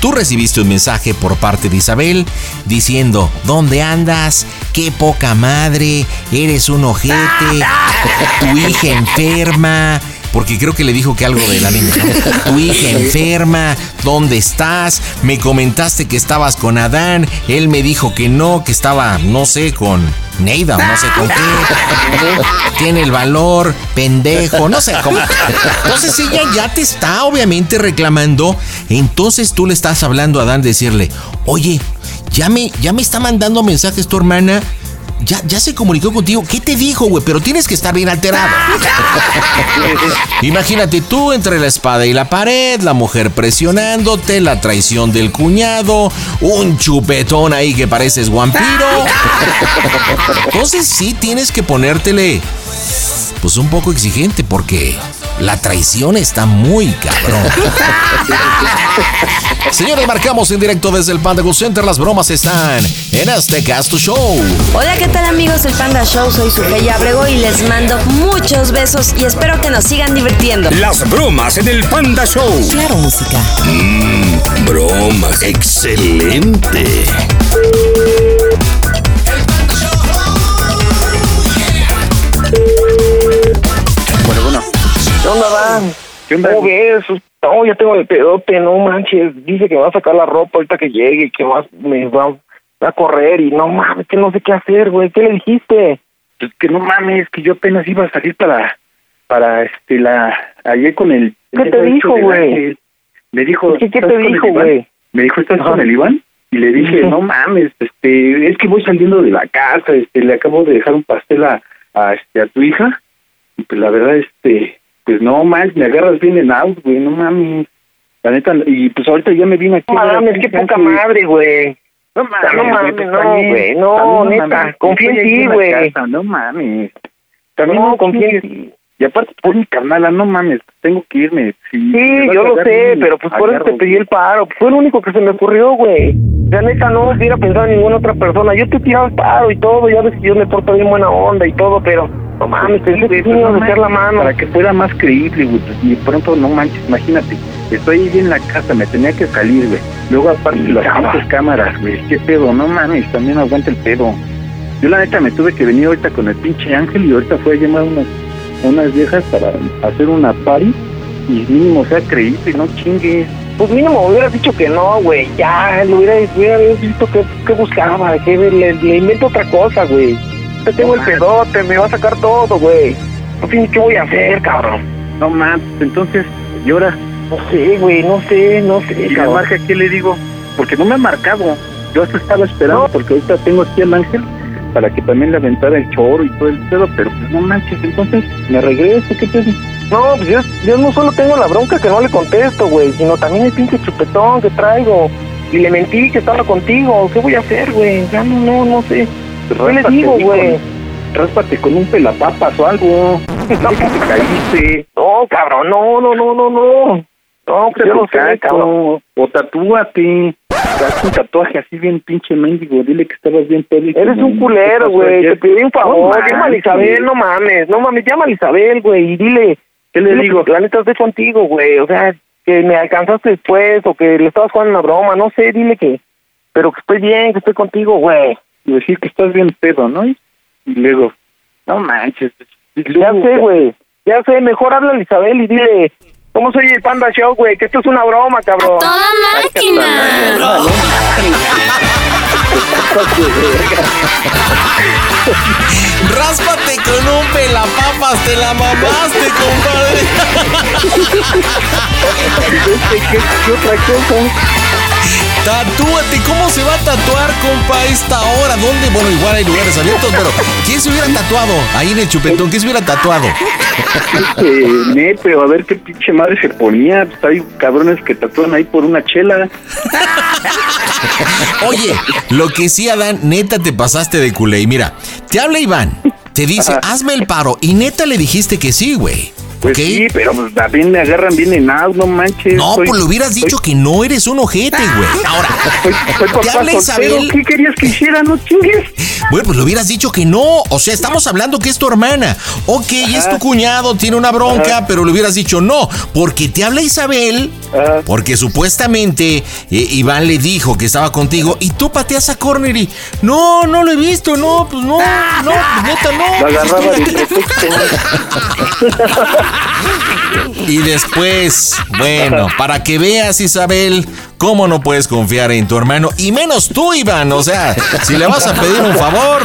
Tú recibiste un mensaje por parte de Isabel diciendo, ¿dónde andas? ¡Qué poca madre! ¡Eres un ojete! *laughs* ¡Tu hija enferma! Porque creo que le dijo que algo de la niña. ¿no? Tu hija enferma, ¿dónde estás? Me comentaste que estabas con Adán. Él me dijo que no, que estaba, no sé, con Neida o no sé con qué. Tiene el valor, pendejo, no sé cómo. Entonces ella ya te está obviamente reclamando. Entonces tú le estás hablando a Adán, decirle, oye, ya me, ya me está mandando mensajes tu hermana. Ya, ya se comunicó contigo. ¿Qué te dijo, güey? Pero tienes que estar bien alterado. *laughs* Imagínate tú entre la espada y la pared, la mujer presionándote, la traición del cuñado, un chupetón ahí que pareces vampiro. *laughs* Entonces sí tienes que ponértele pues un poco exigente porque la traición está muy cabrón. *laughs* Señores, marcamos en directo desde el Panda Go Center. Las bromas están en este Casto Show. Hola, ¿qué tal amigos del Panda Show? Soy Sujei Abrego y les mando muchos besos y espero que nos sigan divirtiendo. Las bromas en el Panda Show. Claro, música. Mmm, bromas. Excelente. ¿Qué onda, Dan? ¿Cómo ves? No, ya tengo el pedote, no manches. Dice que me va a sacar la ropa ahorita que llegue, que vas, me va, a correr y no mames, que no sé qué hacer, güey. ¿Qué le dijiste? Pues que no mames, que yo apenas iba a salir para, para este, la, ayer con el... ¿Qué te dijo, del güey? Me dijo... ¿Qué- qué ¿estás te dijo, güey? Me dijo, ¿estás Ajá. con el Iván? Y le dije, no mames, este, es que voy saliendo de la casa, este, le acabo de dejar un pastel a, a, este, a tu hija, y pues la verdad, este, pues no mames, me agarras bien en out, güey, no mames. La neta, y pues ahorita ya me vine aquí. No mames, qué poca madre, güey. No mames, no mames, no, güey, no, neta, mames, confía en ti, güey. No mames. También No, no confía en chingues. Y aparte, por mi carnala, no mames, tengo que irme. Si Sí, yo lo sé, pero pues por eso te pedí el paro. Fue lo único que se me ocurrió, güey. La neta no hubiera pensado en ninguna otra persona. Yo te tiraba el paro y todo, ya ves que yo me porto bien buena onda y todo, pero no mames, pensé que iba a meter la mano. Para que fuera más creíble, güey. pues, Y pronto, no manches, imagínate. Estoy ahí en la casa, me tenía que salir, güey. Luego, aparte, las pinches cámaras, güey. ¿Qué pedo? No mames, también aguanta el pedo. Yo, la neta, me tuve que venir ahorita con el pinche ángel y ahorita fue a llamar a unas, unas viejas para hacer una party. Y mínimo sea creíble, no chingues. Pues mínimo hubieras dicho que no, güey. Ya, le hubiera, hubiera visto qué, qué buscaba, que le, le invento otra cosa, güey. Te tengo el pedote, me va a sacar todo, güey. No sé ni qué voy a hacer, cabrón. No mames, entonces, llora. No sé, güey, no sé, no sé. Y cabrón. marca, ¿qué le digo? Porque no me ha marcado. Yo hasta estaba esperando, porque ahorita tengo aquí al ángel para que también le aventara el choro y todo el pedo, pero pues no manches, entonces me regreso, ¿qué pedo? No, pues yo, yo no solo tengo la bronca que no le contesto, güey, sino también el pinche chupetón que traigo. Y le mentí que estaba contigo. ¿Qué voy a hacer, güey? Ya no, no, no sé. ¿Qué le Ráspate digo, güey? Ráspate con un pelapapas o algo. No, que te caíste. No, cabrón, no, no, no, no, no. No, pues yo no sé, cabrón. O tatúate. Haz un tatuaje así bien pinche mendigo. Dile que estabas bien pedo. que Eres un culero, ¿qué pasó güey. Te pedí un favor. No llama a. Isabel, no mames. No mames, llama a Isabel, güey, y dile. ¿Qué le digo? que La neta estoy contigo, güey. O sea, que me alcanzaste después o que le estabas jugando una broma. No sé, dile que. Pero que estoy bien, que estoy contigo, güey. Y decir que estás bien pedo, ¿no? Y y luego, no manches. Ya sé, güey. Ya sé, mejor habla a Isabel y dile. ¿Cómo soy el Panda Show, güey? Que esto es una broma, cabrón. Ráspate con un pelapapas, te la mamaste, compadre. *laughs* ¿Qué, qué otra cosa? Tatúate, ¿cómo se va a tatuar, compa, a esta hora? ¿Dónde? Bueno, igual hay lugares abiertos, pero ¿quién se hubiera tatuado ahí en el chupetón? ¿Quién se hubiera tatuado? Este, ne, pero a ver qué pinche madre se ponía. Pues hay cabrones que tatúan ahí por una chela. *laughs* Oye, lo que sí, Adán, neta te pasaste de culé. Y mira, te habla Iván, te dice, hazme el paro. Y neta le dijiste que sí, güey. Pues sí, pero pues también me agarran bien en no manches. No, Soy- pues le hubieras soy- dicho que no eres un ojete, güey. Ahora, Soy, soy te papá habla Isabel. ¿Qué querías que hiciera? No chingues. Bueno, pues le hubieras dicho que no. O sea, estamos hablando que es tu hermana. Ok, es tu cuñado, tiene una bronca, Ajá. pero le hubieras dicho no. Porque te habla Isabel. Porque supuestamente eh, Iván le dijo que estaba contigo y tú pateas a Corner y no, no lo he visto, no, pues no, no, pues neta no. Lo agarraba *laughs* *laughs* Y después, bueno, para que veas, Isabel, cómo no puedes confiar en tu hermano, y menos tú, Iván. O sea, si le vas a pedir un favor,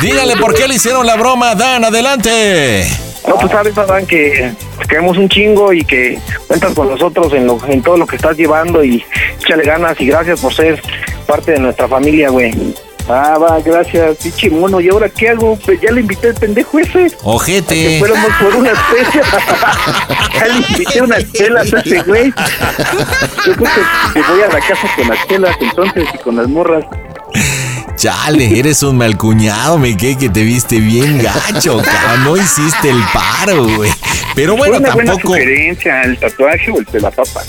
dígale por qué le hicieron la broma, Dan, adelante. No, tú sabes, Adán, que queremos un chingo y que cuentas con nosotros en, lo, en todo lo que estás llevando y échale ganas y gracias por ser parte de nuestra familia, güey. Ah, va, gracias, pinche mono. ¿Y ahora qué hago? Pues ya le invité al pendejo ese. Que Ojete. fuéramos por una especie. *laughs* ya le invité unas chelas a ese güey. Yo creo que, que voy a la casa con las chelas entonces y con las morras. Chale, eres un mal cuñado, me quedé que te viste bien gacho, cabrón. No hiciste el paro, güey. Pero bueno, Fue una buena tampoco. sugerencia, el tatuaje o el pelapapa.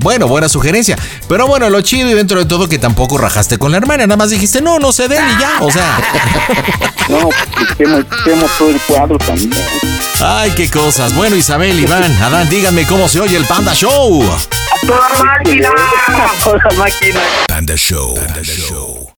Bueno, buena sugerencia. Pero bueno, lo chido y dentro de todo que tampoco rajaste con la hermana. Nada más dijiste, no, no se den y ya. O sea. *laughs* No, quitemos, quitemos todo el cuadro también. Ay, qué cosas. Bueno, Isabel, Iván, Adán, díganme cómo se oye el Panda Show. ¡Toda máquina! ¡Toda máquina! Panda Show. Panda Show.